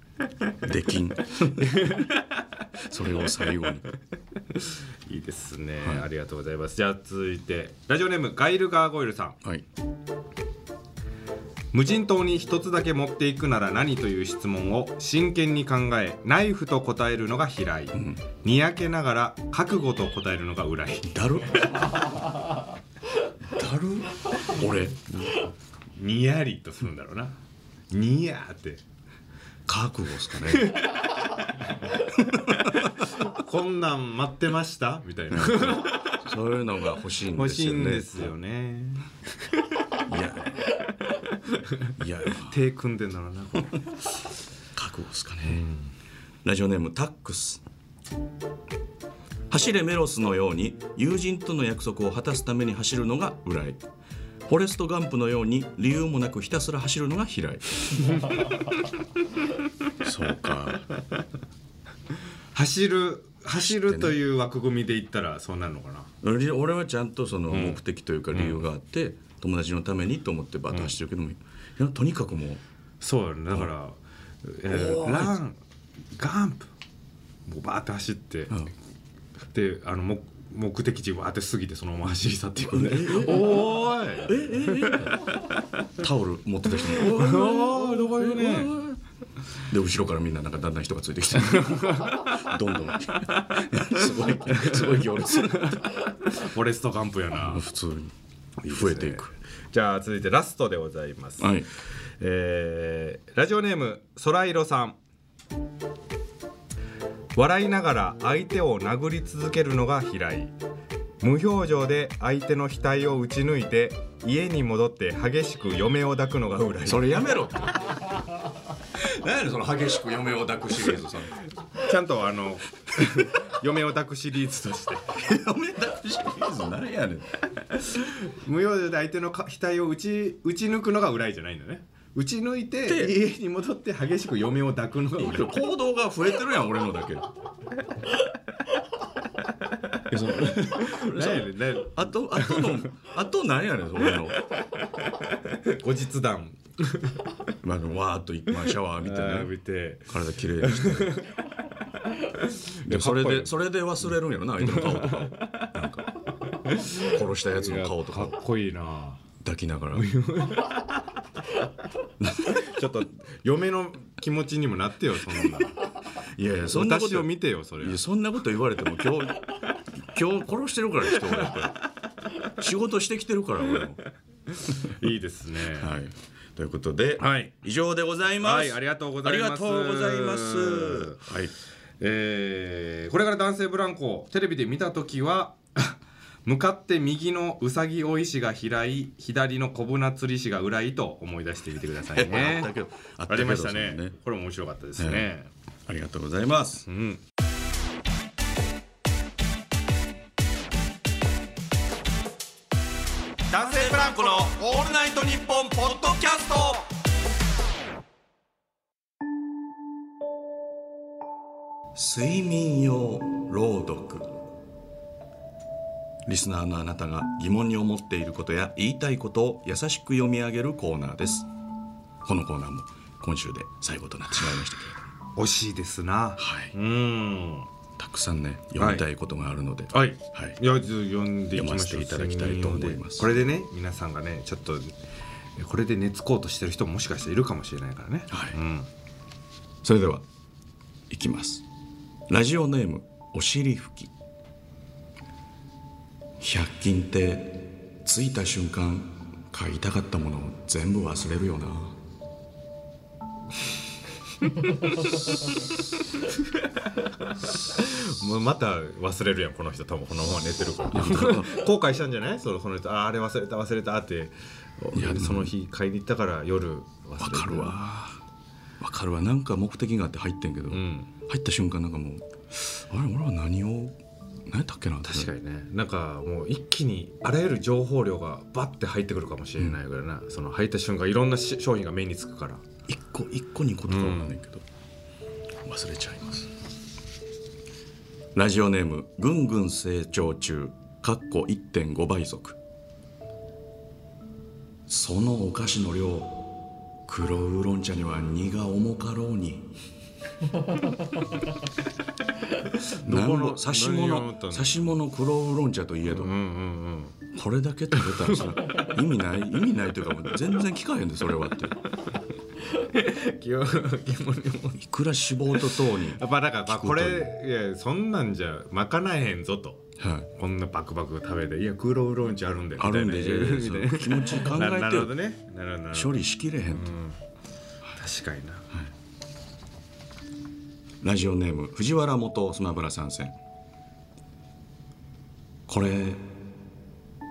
できん。それを最後に。いいですね、ありがとうございます。じゃあ続いてラジオネームガイルガーゴイルさん。はい無人島に一つだけ持っていくなら何という質問を真剣に考えナイフと答えるのが平井、にやけながら覚悟と答えるのが浦井。だるだる俺。にやりとするんだろうな。にやーって。覚悟ですかねこんなん待ってました？みたいな。そういうのが欲しいんで欲しいすよねんですよね。いやいや手組んでんだろうな覚悟ですかね、ラジオネームタックス。走れメロスのように友人との約束を果たすために走るのが浦井フォレストガンプのように理由もなくひたすら走るのが平井そうか。走る走るという枠組みで言ったらそうなるのかな。俺俺はちゃんとその目的というか理由があって、友達のためにと思ってバッと走ってるけども、いやとにかくもう。そうよね。だから、えーランガンプもうバーって走って、ん。であの目目的地わーって過ぎてそのまま走り去っていくね。おーいタオル持ってた人もおーどこ行くねで後ろからみんななんかだんだん人がついてきてどんどんすごいすごい行列フォレストガンプやな普通に増えていく。じゃあ続いてラストでございます、はい。えーラジオネームそらいろさん。笑いながら相手を殴り続けるのが平井無表情で相手の額を打ち抜いて家に戻って激しく嫁を抱くのが浦井それやめろ。っ て何やねんその激しく嫁を抱くシリーズさちゃんとあの 嫁を抱くシリーズとして。嫁抱くシリーズ何やねん。無用で相手の額を打ち打ち抜くのが浦井じゃないんだね。打ち抜いて家に戻って激しく嫁を抱くのが浦井行動が増えてるやん俺のだけ。えその 何やねん何やねんあとあとのあと何やねん俺の。後日談。まあわーっと、まあ、シャワー浴びてね。浴びて。体きれいにして。でそれでそれで忘れるんやろな相手の顔とか。なんか殺したやつの顔とか。かっこいいな抱きながら ちょっと嫁の気持ちにもなってよそんなのいやいやそんなこと私を見てよそれいやそんなこと言われても今日 今日殺してるから人をやっぱ仕事してきてるから俺も。いいですねはい、ということで、はい以上でございます。はいありがとうございますありがとうございます。はい。えーこれから男性ブランコをテレビで見た時は向かって右のうさぎ追い師が平井左の小舟釣り師が浦井と思い出してみてくださいね ありましたねねこれ面白かったですね、ありがとうございますう。ん男性ブランコのオールナイトニッポンポッドキャスト。睡眠用朗読。リスナーのあなたが疑問に思っていることや言いたいことを優しく読み上げるコーナーです。このコーナーも今週で最後となってしまいましたけれども、惜しいですな。はい、うん。たくさんね読みたいことがあるので、はい、はい。いや読んでいきましょう読ませていただきたいと思います。これでね皆さんがねちょっとこれで寝つこうとしてる人ももしかしたらいるかもしれないからね。はい。うん、それではいきます。ラジオネームお尻拭き100均って着いた瞬間買いたかったものを全部忘れるよな。もうまた忘れるやんこの人。多分このまま寝てるから。後悔したんじゃない？そのその人。あーあれ忘れた忘れたって。いやその日買いに行ったから夜忘れわかるわ。わかるわ。なんか目的があって入ってんけど、ん。入った瞬間なんかもうあれ俺は何を何やったっけな確かにね。なんかもう一気にあらゆる情報量がバッて入ってくるかもしれないぐらいな、その入った瞬間いろんなし商品が目につくから。一個一個二個とかわかんないけど、忘れちゃいます。ラジオネームぐんぐん成長中かっこ1.5倍速。そのお菓子の量黒ウーロン茶には荷が重かろうに なんぼ刺し物刺し物黒ウーロン茶といえど、うんうんこれだけ食べたらさ 意味ない意味ないというかもう全然聞かへんでそれはって いくら脂肪と糖にやっぱだからこれいやそんなんじゃ賄えへんぞと。はい。こんなバクバク食べていやクーロウーロン茶あるんであるんで気持ち考えてななるほどね。処ど理しきれへんと、確かになラジオネーム藤原元スマブラ参戦。これ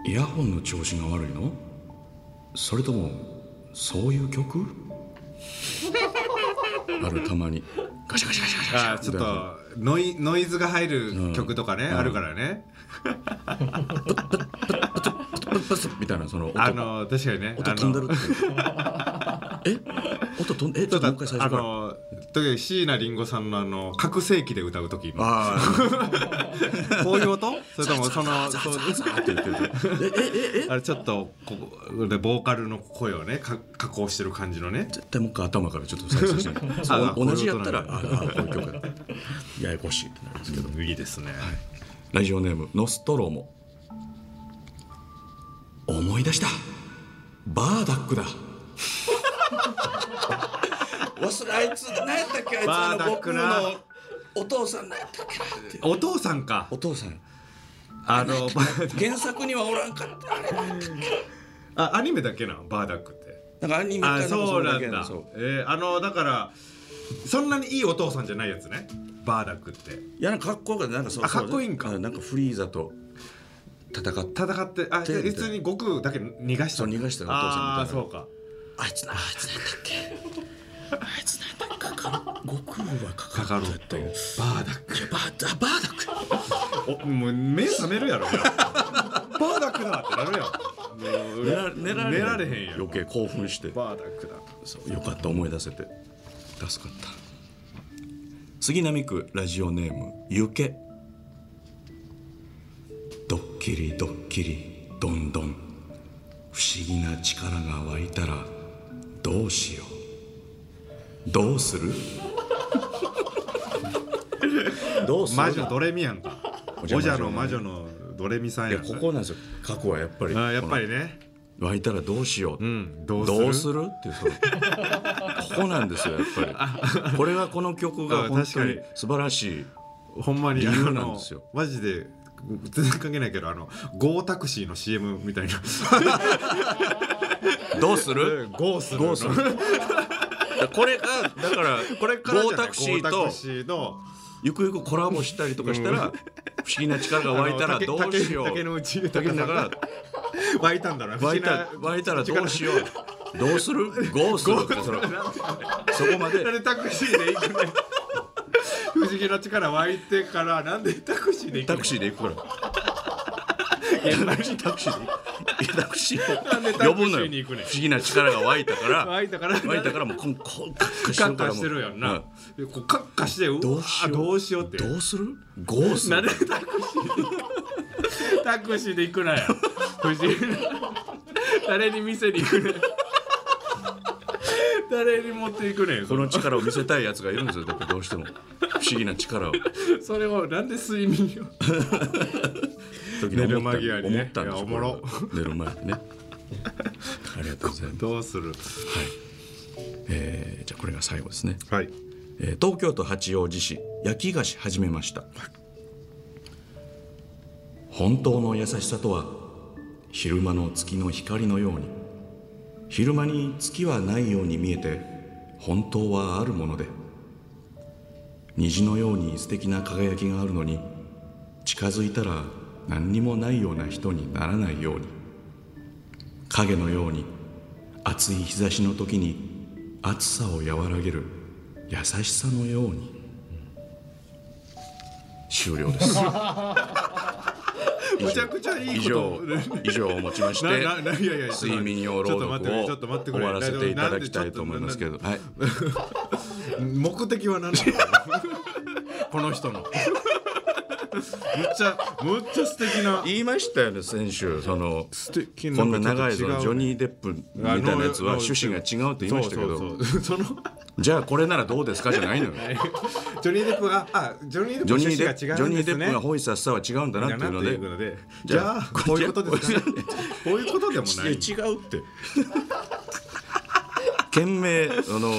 イヤホンの調子が悪いの？それともそういう曲？あるたまに。ガシャガシャガシャガシャあーちょっとノイノイズが入る曲とかね、あるからね、みたいなその音あの確かにね音飛んでるってえ？音飛んでえちょっともう一回最あ初から。の時々椎名林檎さんのあの覚醒器で歌う時のああ。こういう音？それともそのそうって言ってるええええ？あれちょっとここでボーカルの声をねか加工してる感じのね。絶対もう一回頭からちょっと再生して 同じやったらああこういう曲。だややこしいってなるんですけど。いいですね、ラジオネームノストロモ思い出した。バーダックだ 忘れあいつ何やったっけあいつあの僕のお父さん何やったっけお父さんか。お父さん。あのバ原作にはおらんかった。あれあアニメだけなバーダックって。なんかアニメかあそうなんだ。えー、あのだからそんなにいいお父さんじゃないやつねバーダックって。いやなんかかっこよかった。なんかそうあかっこいいんか。なんかフリーザと戦って。戦ってあでで普通に悟空だけ逃がしたそう逃がしたお父さんみたいな。ああそうかあいつなあいつなんだっけあいつなんだっけかか悟空はかかカカロットるっていうバーダック。いやバーあバーダック。おもう目覚めるやろバーダック。だってなるやん寝ら寝られ寝られへんやん余計興奮してバーダック。だそうよかった思い出せて助かった杉並区ラジオネームゆけドッキリドッキリどんどん不思議な力が湧いたらどうしよう。どうする？どうする？魔女ドレミやんか。おじゃの魔女のドレミさんいややんか。ここなんですよ。過去はやっぱりあーやっぱりね。湧いたらどうしよう、うんどうする？どうする？っていうその ここなんですよやっぱり。これがこの曲があ本当に素晴らしいほんまにあ理由なんのですよ。マジで全然関係ないけどあのゴータクシーの CM みたいな どうする？ゴースゴースこれがだからこれからゴータクシーとゆくゆくコラボしたりとかしたら、不思議な力が湧いたらどうしよう。竹竹の内竹の中湧いたんだな湧いた湧いたらどうしよう。どうする？ゴーする。ってそのそこまで。タクシーで行くね不思議な力湧いてからなんでタクシーで行くの？タクシーで行くからいやタクシータクシー。でいやタクシーを呼ぶのよ。ねん。不思議な力が湧いたから。湧いたから。湧いたからもうこんこんカッカしてるからもうカしてるやんうな、でこうカッカしてどうしようどうしようってどうするゴーするなんでタクシーでタクシーで行くなよ不思議な誰に店に行くねん誰に持っていくねんこの力を見せたいやつがいるんですよだってどうしても不思議な力をそれをなんで睡眠を時に思った寝る間際にね。思ったんでしょ寝る前にね。ありがとうございます。どうする？えーじゃあこれが最後ですね。はい。えー東京都八王子市焼き菓子始めました。本当の優しさとは昼間の月の光のように。昼間に月はないように見えて本当はあるもので。虹のように素敵な輝きがあるのに近づいたら何にもないような人にならないように。影のように暑い日差しの時に暑さを和らげる優しさのように。終了です。むちゃくちゃいい以上以上をもちまして睡眠用朗読を終わらせていただきたいと思いますけど。はい。目的は何なの？この人の。むっちゃむっちゃ素敵な。言いましたよね先週その素敵こんな長いそのジョニー・デップみたいなやつは趣旨が違うって言いましたけど。そのじゃあこれならどうですかじゃないのよ。ジョニー・デップがあジョニー・デップがデップジョニー・デップがホイサスさは違うんだなっていうので。のでじゃあこういうことですか？ねこういうことでもない。違うって。件名あの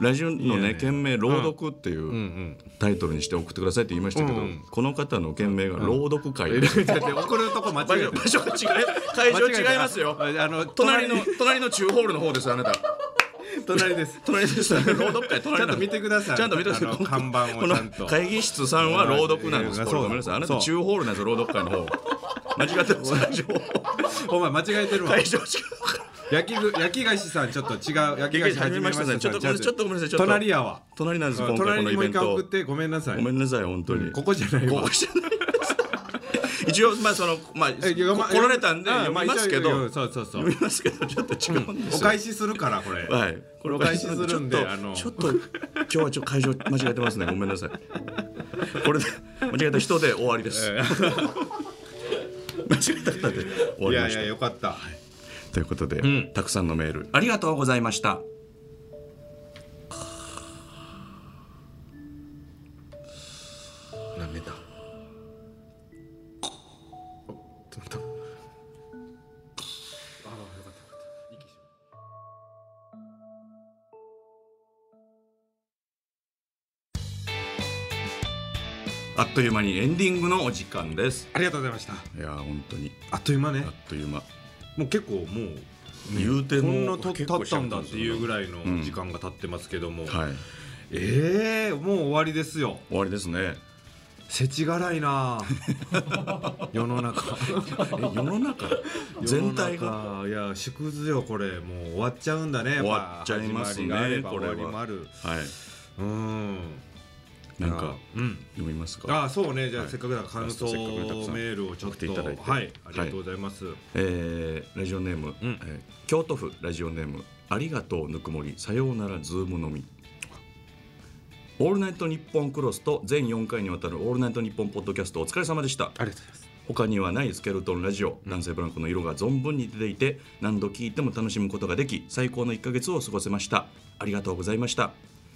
ラジオのねね。件名朗読っていうタイトルにして送ってくださいって言いましたけど、うんこの方の件名が朗読会で、だって怒るとこ間違えて場所が違い。会場違いますよ。あの隣の隣。の中ホールの方ですあなた。隣です。隣です。朗読会ちゃんと見てください。ちゃんと見てください。看板をちゃんと。会議室さんは朗読なんです。ごめんなさい。あなた中ホールなんです朗読会の方。間違ってます。お前間違えてるわ。会場違う焼きぐ焼き菓子さんちょっと違う焼き菓子始めましたちょっとちょっとごめんなさい隣やわ。隣なんです今回このイベント。一回送ってごめんなさい。ごめんなさい本当に。ここじゃないわ。ここじゃない一応まあそのまあ来られたんであ読みますけあどそうそうそう。読みますけどちょっと違うんですよ。お返しするからこれ。はい、これお返しするんであの。ちょっと今日はちょっと会場間違えてますね。ごめんなさい。これで間違えた人で終わりです、間違えた人で終わいやいりました。やよかったということで、ん。たくさんのメール。ありがとうございました。何寝た。あっという間にエンディングのお時間です。ありがとうございました。いやー本当に。あっという間ね。あっという間もう結構もう言うてこもんなと経ったんだっていうぐいらいの時間が経ってますけども、はい。ええもう終わりですよ。終わりですね。世知辛いな。世の中。え世の中？全体が？いや縮図よこれ。もう終わっちゃうんだね終わっちゃいますねこれは。はい。うんなんかうん。読みますか？あそうね。じゃあはい。せっかくだから感想メールをちょっと送っていただいて。はいありがとうございます、えーラジオネーム、ん。えー京都府ラジオネームありがとうぬくもりさようならズームのみ。オールナイトニッポンクロスと全4回にわたるオールナイトニッポンポッドキャストお疲れ様でした。ありがとうございます。他にはないスケルトンラジオ男性ブランコの色が存分に出ていて何度聞いても楽しむことができ最高の1ヶ月を過ごせました。ありがとうございました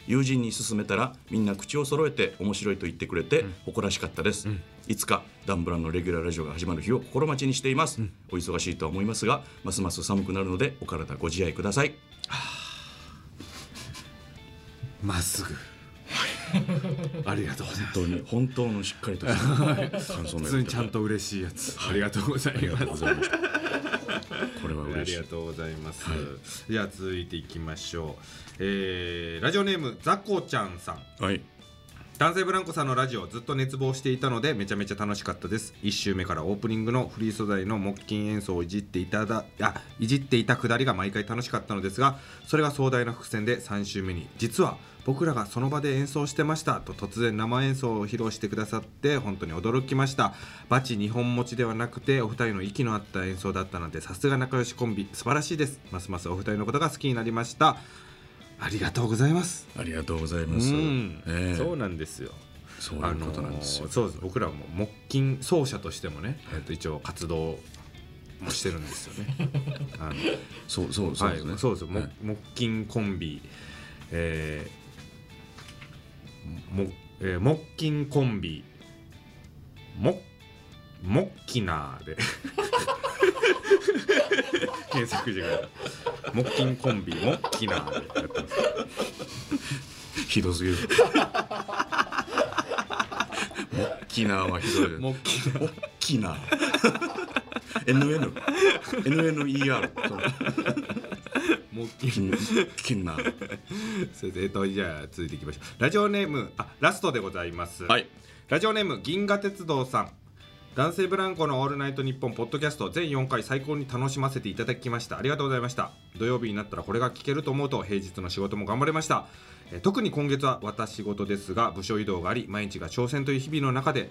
友人に勧めたらみんな口を揃えて面白いと言ってくれて誇らしかったです、いつかダンブランのレギュラーラジオが始まる日を心待ちにしています、お忙しいとは思いますがますます寒くなるのでお体ご自愛ください。まっすぐ。ありがとうございます。本当に本当のしっかりとした感想の普通にちゃんと嬉しいやつ。ありがとうございありがとうますございました。これはあ嬉しい。りがとうございます、はい。じゃあ続いていきましょう、えーラジオネームザコちゃんさん。はい。男性ブランコさんのラジオずっと熱望していたのでめちゃめちゃ楽しかったです。1週目からオープニングのフリー素材の木琴演奏をいじっていただあいじっていたくだりが毎回楽しかったのですがそれが壮大な伏線で3週目に実は僕らがその場で演奏してましたと突然生演奏を披露してくださって本当に驚きました。バチ2本持ちではなくてお二人の息の合った演奏だったのでさすが仲良しコンビ。素晴らしいです。ますますお二人のことが好きになりました。ありがとうございます。ありがとうございます、うん。ええ。そうなんですよ。そういうことなんですよ、あのーそうです。僕らも木琴奏者としてもね、えっと一応活動もしてるんですよね。あのそうそうそうはいですね、そうです、もはい木琴コンビ、えーもえーコンビ。もモッキナーで。検索してください。木琴コンビモッキナーで。やってますひどすぎる。モッキナーはひどい。モッキナーモッキナー NN ンキンナーそれでえっとじゃあ続いていきましょう。ラジオネームあラストでございます。はい。ラジオネーム銀河鉄道さん。男性ブランコのオールナイトニッポンポッドキャスト全4回最高に楽しませていただきました。ありがとうございました。土曜日になったらこれが聞けると思うと平日の仕事も頑張れました。えー特に今月は私事ですが部署移動があり毎日が挑戦という日々の中で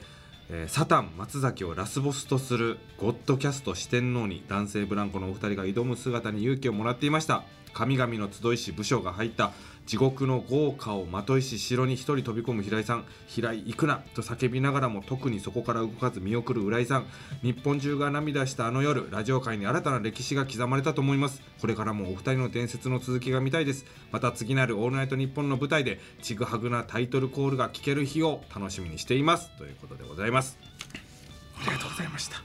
えーサタン松崎をラスボスとするゴッドキャスト四天王に男性ブランコのお二人が挑む姿に勇気をもらっていました。神々の集いし武将が入った地獄の豪華をまといし城に一人飛び込む平井さん。平井行くなと叫びながらも特にそこから動かず見送る浦井さん。日本中が涙したあの夜ラジオ界に新たな歴史が刻まれたと思います。これからもお二人の伝説の続きが見たいです。また次なる「オールナイトニッポン」の舞台でちぐはぐなタイトルコールが聞ける日を楽しみにしています。ということでございます。ありがとうございました。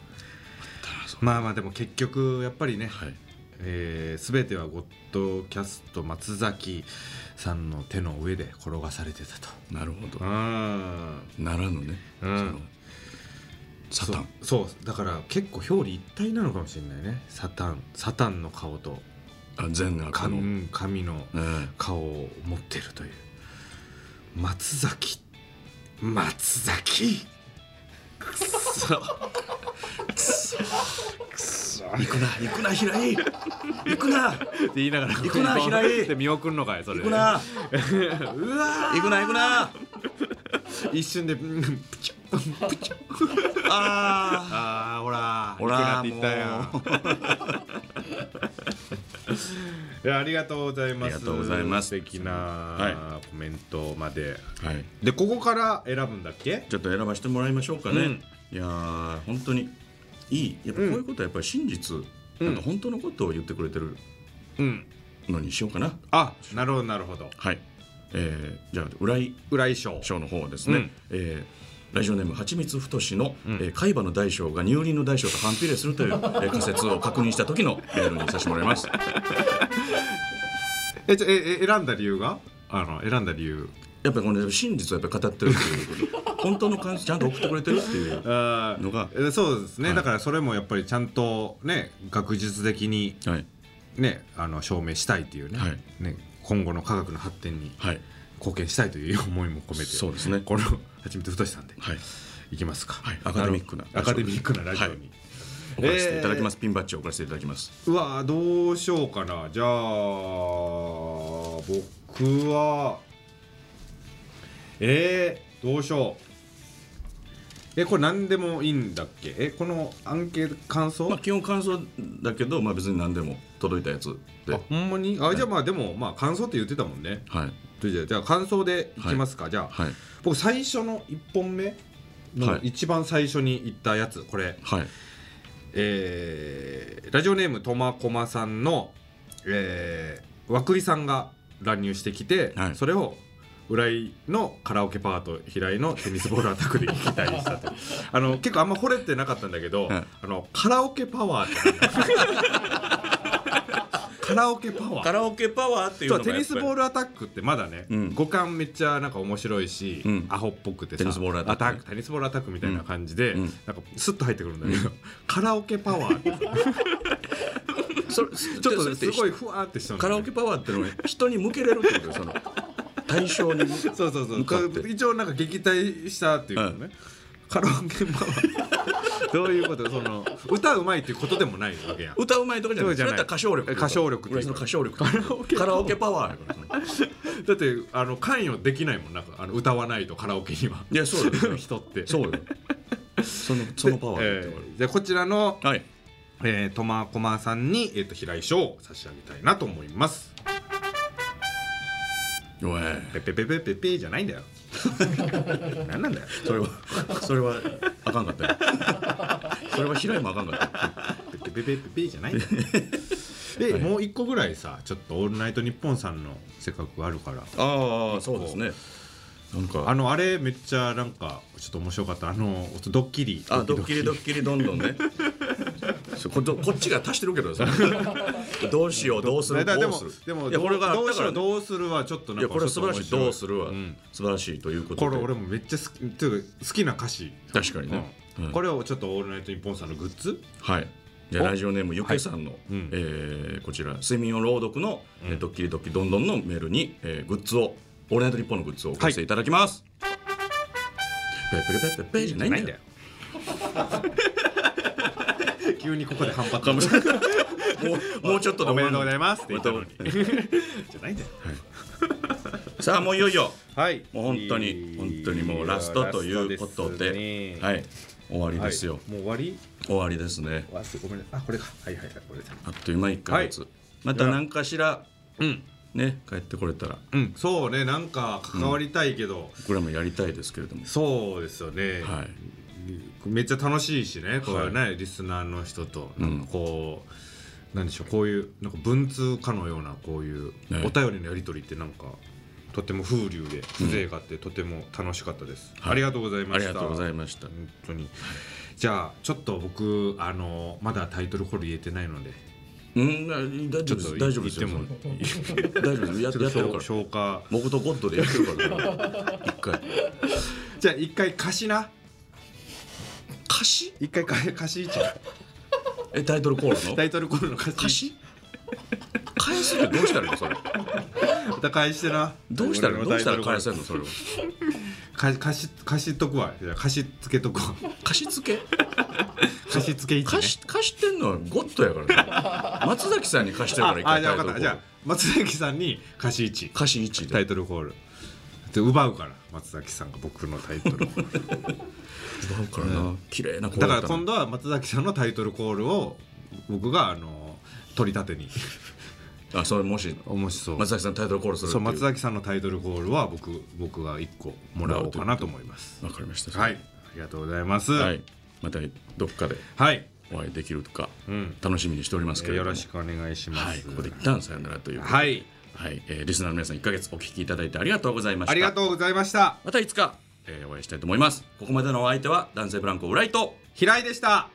まあまあでも結局やっぱりね、はいえー、全てはゴッドキャスト松崎さんの手の上で転がされてたと。なるほど。うんならぬね、うん。サタン。そうだから結構表裏一体なのかもしれないね。サタンサタンの顔と。あ善悪神の、うん神のええ。顔を持ってるという。松崎松崎行くな行くな平井。行くな。って言いながら行くな平井。で見送るのかいそれ。行くな。う わ行くな行くな。一瞬でうんプチュプチュああーほら。ほら行くなって言ったやんいやありがとうございます。ありがとうございます。素敵なコメントまで、あはい。でここから選ぶんだっけ？ちょっと選ばせてもらいましょうかね、うん。いやー本当にいい。やっぱこういうことはやっぱり真実、なんか本当のことを言ってくれてるうん。のにしようかな。あなるほどなるほど。はい、えー、じゃあ浦井浦井賞。賞の方ですね、うん。えーラジオネームはちみつふとしの、ん。えー海馬の大小が乳輪の大小と反比例するという、えー仮説を確認した時のメールにさせてもらいます。えじゃあええ選んだ理由が？あの選んだ理由。やっぱりこの真実をやっぱり語ってるっていうこと。本当の感想ちゃんと送ってくれてるっていうあのが。えそうですね、はい。だからそれもやっぱりちゃんとね学術的にはい。ねあの証明したいっていうね,、はい。ね今後の科学の発展にはい。貢献したいという思いも込めて。そうですね。このはちみつふとしさんではい。いきますか、はい。アカデミックなアカデミックなラジオに、はい。送らせていただきます、ピンバッジを送らせていただきます。うわどうしようかな。じゃあ僕はえー、どうしよう。えこれ何でもいいんだっけ？えこのアンケート感想、まあ基本感想だけどまあ別に何でも届いたやつで。あほんまに？あじゃあまあでもまあ感想って言ってたもんね。はい。じゃあ感想でいきますか、じゃあ、はい僕最初の1本目のはい。一番最初に言ったやつこれ。はい。えーラジオネームとまこまさんの、えー、和久井さんが乱入してきて、はい。それを浦井のカラオケパート平井のテニスボールアタックで聞きたいしたと。あの結構あんま惚れてなかったんだけど、はい。あのカラオケパワーってカラオケパワー。カラオケパワーっていうのがやっぱり。ニスボールアタックってまだね、うん。五感めっちゃなんか面白いし、うん。アホっぽくてさテニスボールアタック。ねテニスボールアタックみたいな感じで、うん。なんかスッと入ってくるんだけど、カラオケパワーって。それちょっとすごいふわーってしたのカラオケパワーっていうのは人に向けれるってこと？よその対象にそうそうそう。一応なんか撃退したっていうのね、カラオケパワー どういうこと？その歌うまいっていうことでもないわけやん。歌うまいとかじゃない。それそうじゃない。やったら歌唱力歌唱力っていう。俺その歌唱力 カラオケパワーやから。だってあの関与できないもんな。んかあの歌わないとカラオケには。いやそうですよ。人って。そうよ。そのそのパワーえーじゃあこちらの、はい。えー、トマコマさんに、えー、と平井賞を差し上げたいなと思います。おい。ペペペペペペじゃないんだよ 何なんだよ。それはそれはあかんかったよ。それは平井もあかんかったよ。ペペペペペじゃない。んだよで、はい。もう一個ぐらいさちょっと「オールナイトニッポン」さんのせっかくあるから。ああそうですね。なんか。あのあれめっちゃなんかちょっと面白かった。あのドッキリ。あドッキリドッキリどんどんね こ こっちが足してるけどさ どうしようどうするどうする。でもいやこれがあどうしようどうするはちょっとなんかいやこれは素晴らしいどうするはうん。素晴らしいということで。これ俺もめっちゃ好きっていうか好きな歌詞。確かにね。うん。うん。これをちょっと「オールナイトニッポン」さんのグッズ。はい。じゃラジオネームゆけさんの、うん。えーこちら睡眠を朗読の、えーうんドッキリドッキリどんどんのメールに、えーグッズをオールナイトニッポンのグッズを送らせていただきます、ペペペペペペじゃないんだよ 急にここで反発。かもしれない。も うもうちょっとでおめでとうございまますって言ったのに。じゃないんだよ。すさあもういよいよ。はい。もう本当に本当にもうラストということで。はい。終わりですよ、もう終わり？終わりですね。あこれか。はいはいはいこれだあっという間1ヶ月、また何かしらうん。ね帰ってこれたら。うん。そうね。なんか関わりたいけど、これもやりたいですけれども。そうですよね、はいめっちゃ楽しいしねこれね、リスナーの人と。なんかこう、なんでしょうこういうなんか文通かのようなこういうね。お便りのやり取りってなんかとても風流で風情があって、とても楽しかったです、はい。ありがとうございました。ありがとうございました。本当に。じゃあちょっと僕あのまだタイトルコール言えてないので。うん大丈夫大丈夫ですよ。言って 大丈夫です。やってるから。消化。僕とゴッドでやってるから。一回。じゃあ一回貸しな歌詞一回貸貸し一えタイトルコールの？タイトルコールの貸し。歌詞返すってどうしたらいいのそれ？また返してな。どうしたらどうしたら返せんのそれを貸し貸し貸しとくわ。じゃあ貸し付けとくわ。貸し付け？貸し付け一ね。貸し貸してんのはゴッドやからね。松崎さんに貸してるから一ああ回タイトルコール。じゃあ分かったじゃあ松崎さんに貸し一。貸し1タでイトルコール。で奪うから松崎さんが僕のタイトルコール奪うからな綺麗な声だから今度は松崎さんのタイトルコールを僕があの取り立てに。あそれもし面白そう松崎さんタイトルコールするそいう。う松崎さんのタイトルコールは僕僕が1個もらおうかなと思います。わかりました。はい。ありがとうございます。ははい。またどっかではい、お会いできるとかうん。楽しみにしておりますけれども。よろしくお願いします、はい。ここで一旦さよならというはい。はい、えーリスナーの皆さん1ヶ月お聞きいただいてありがとうございました。ありがとうございました。またいつか、えーお会いしたいと思います。ここまでのお相手は男性ブランコウライト平井でした。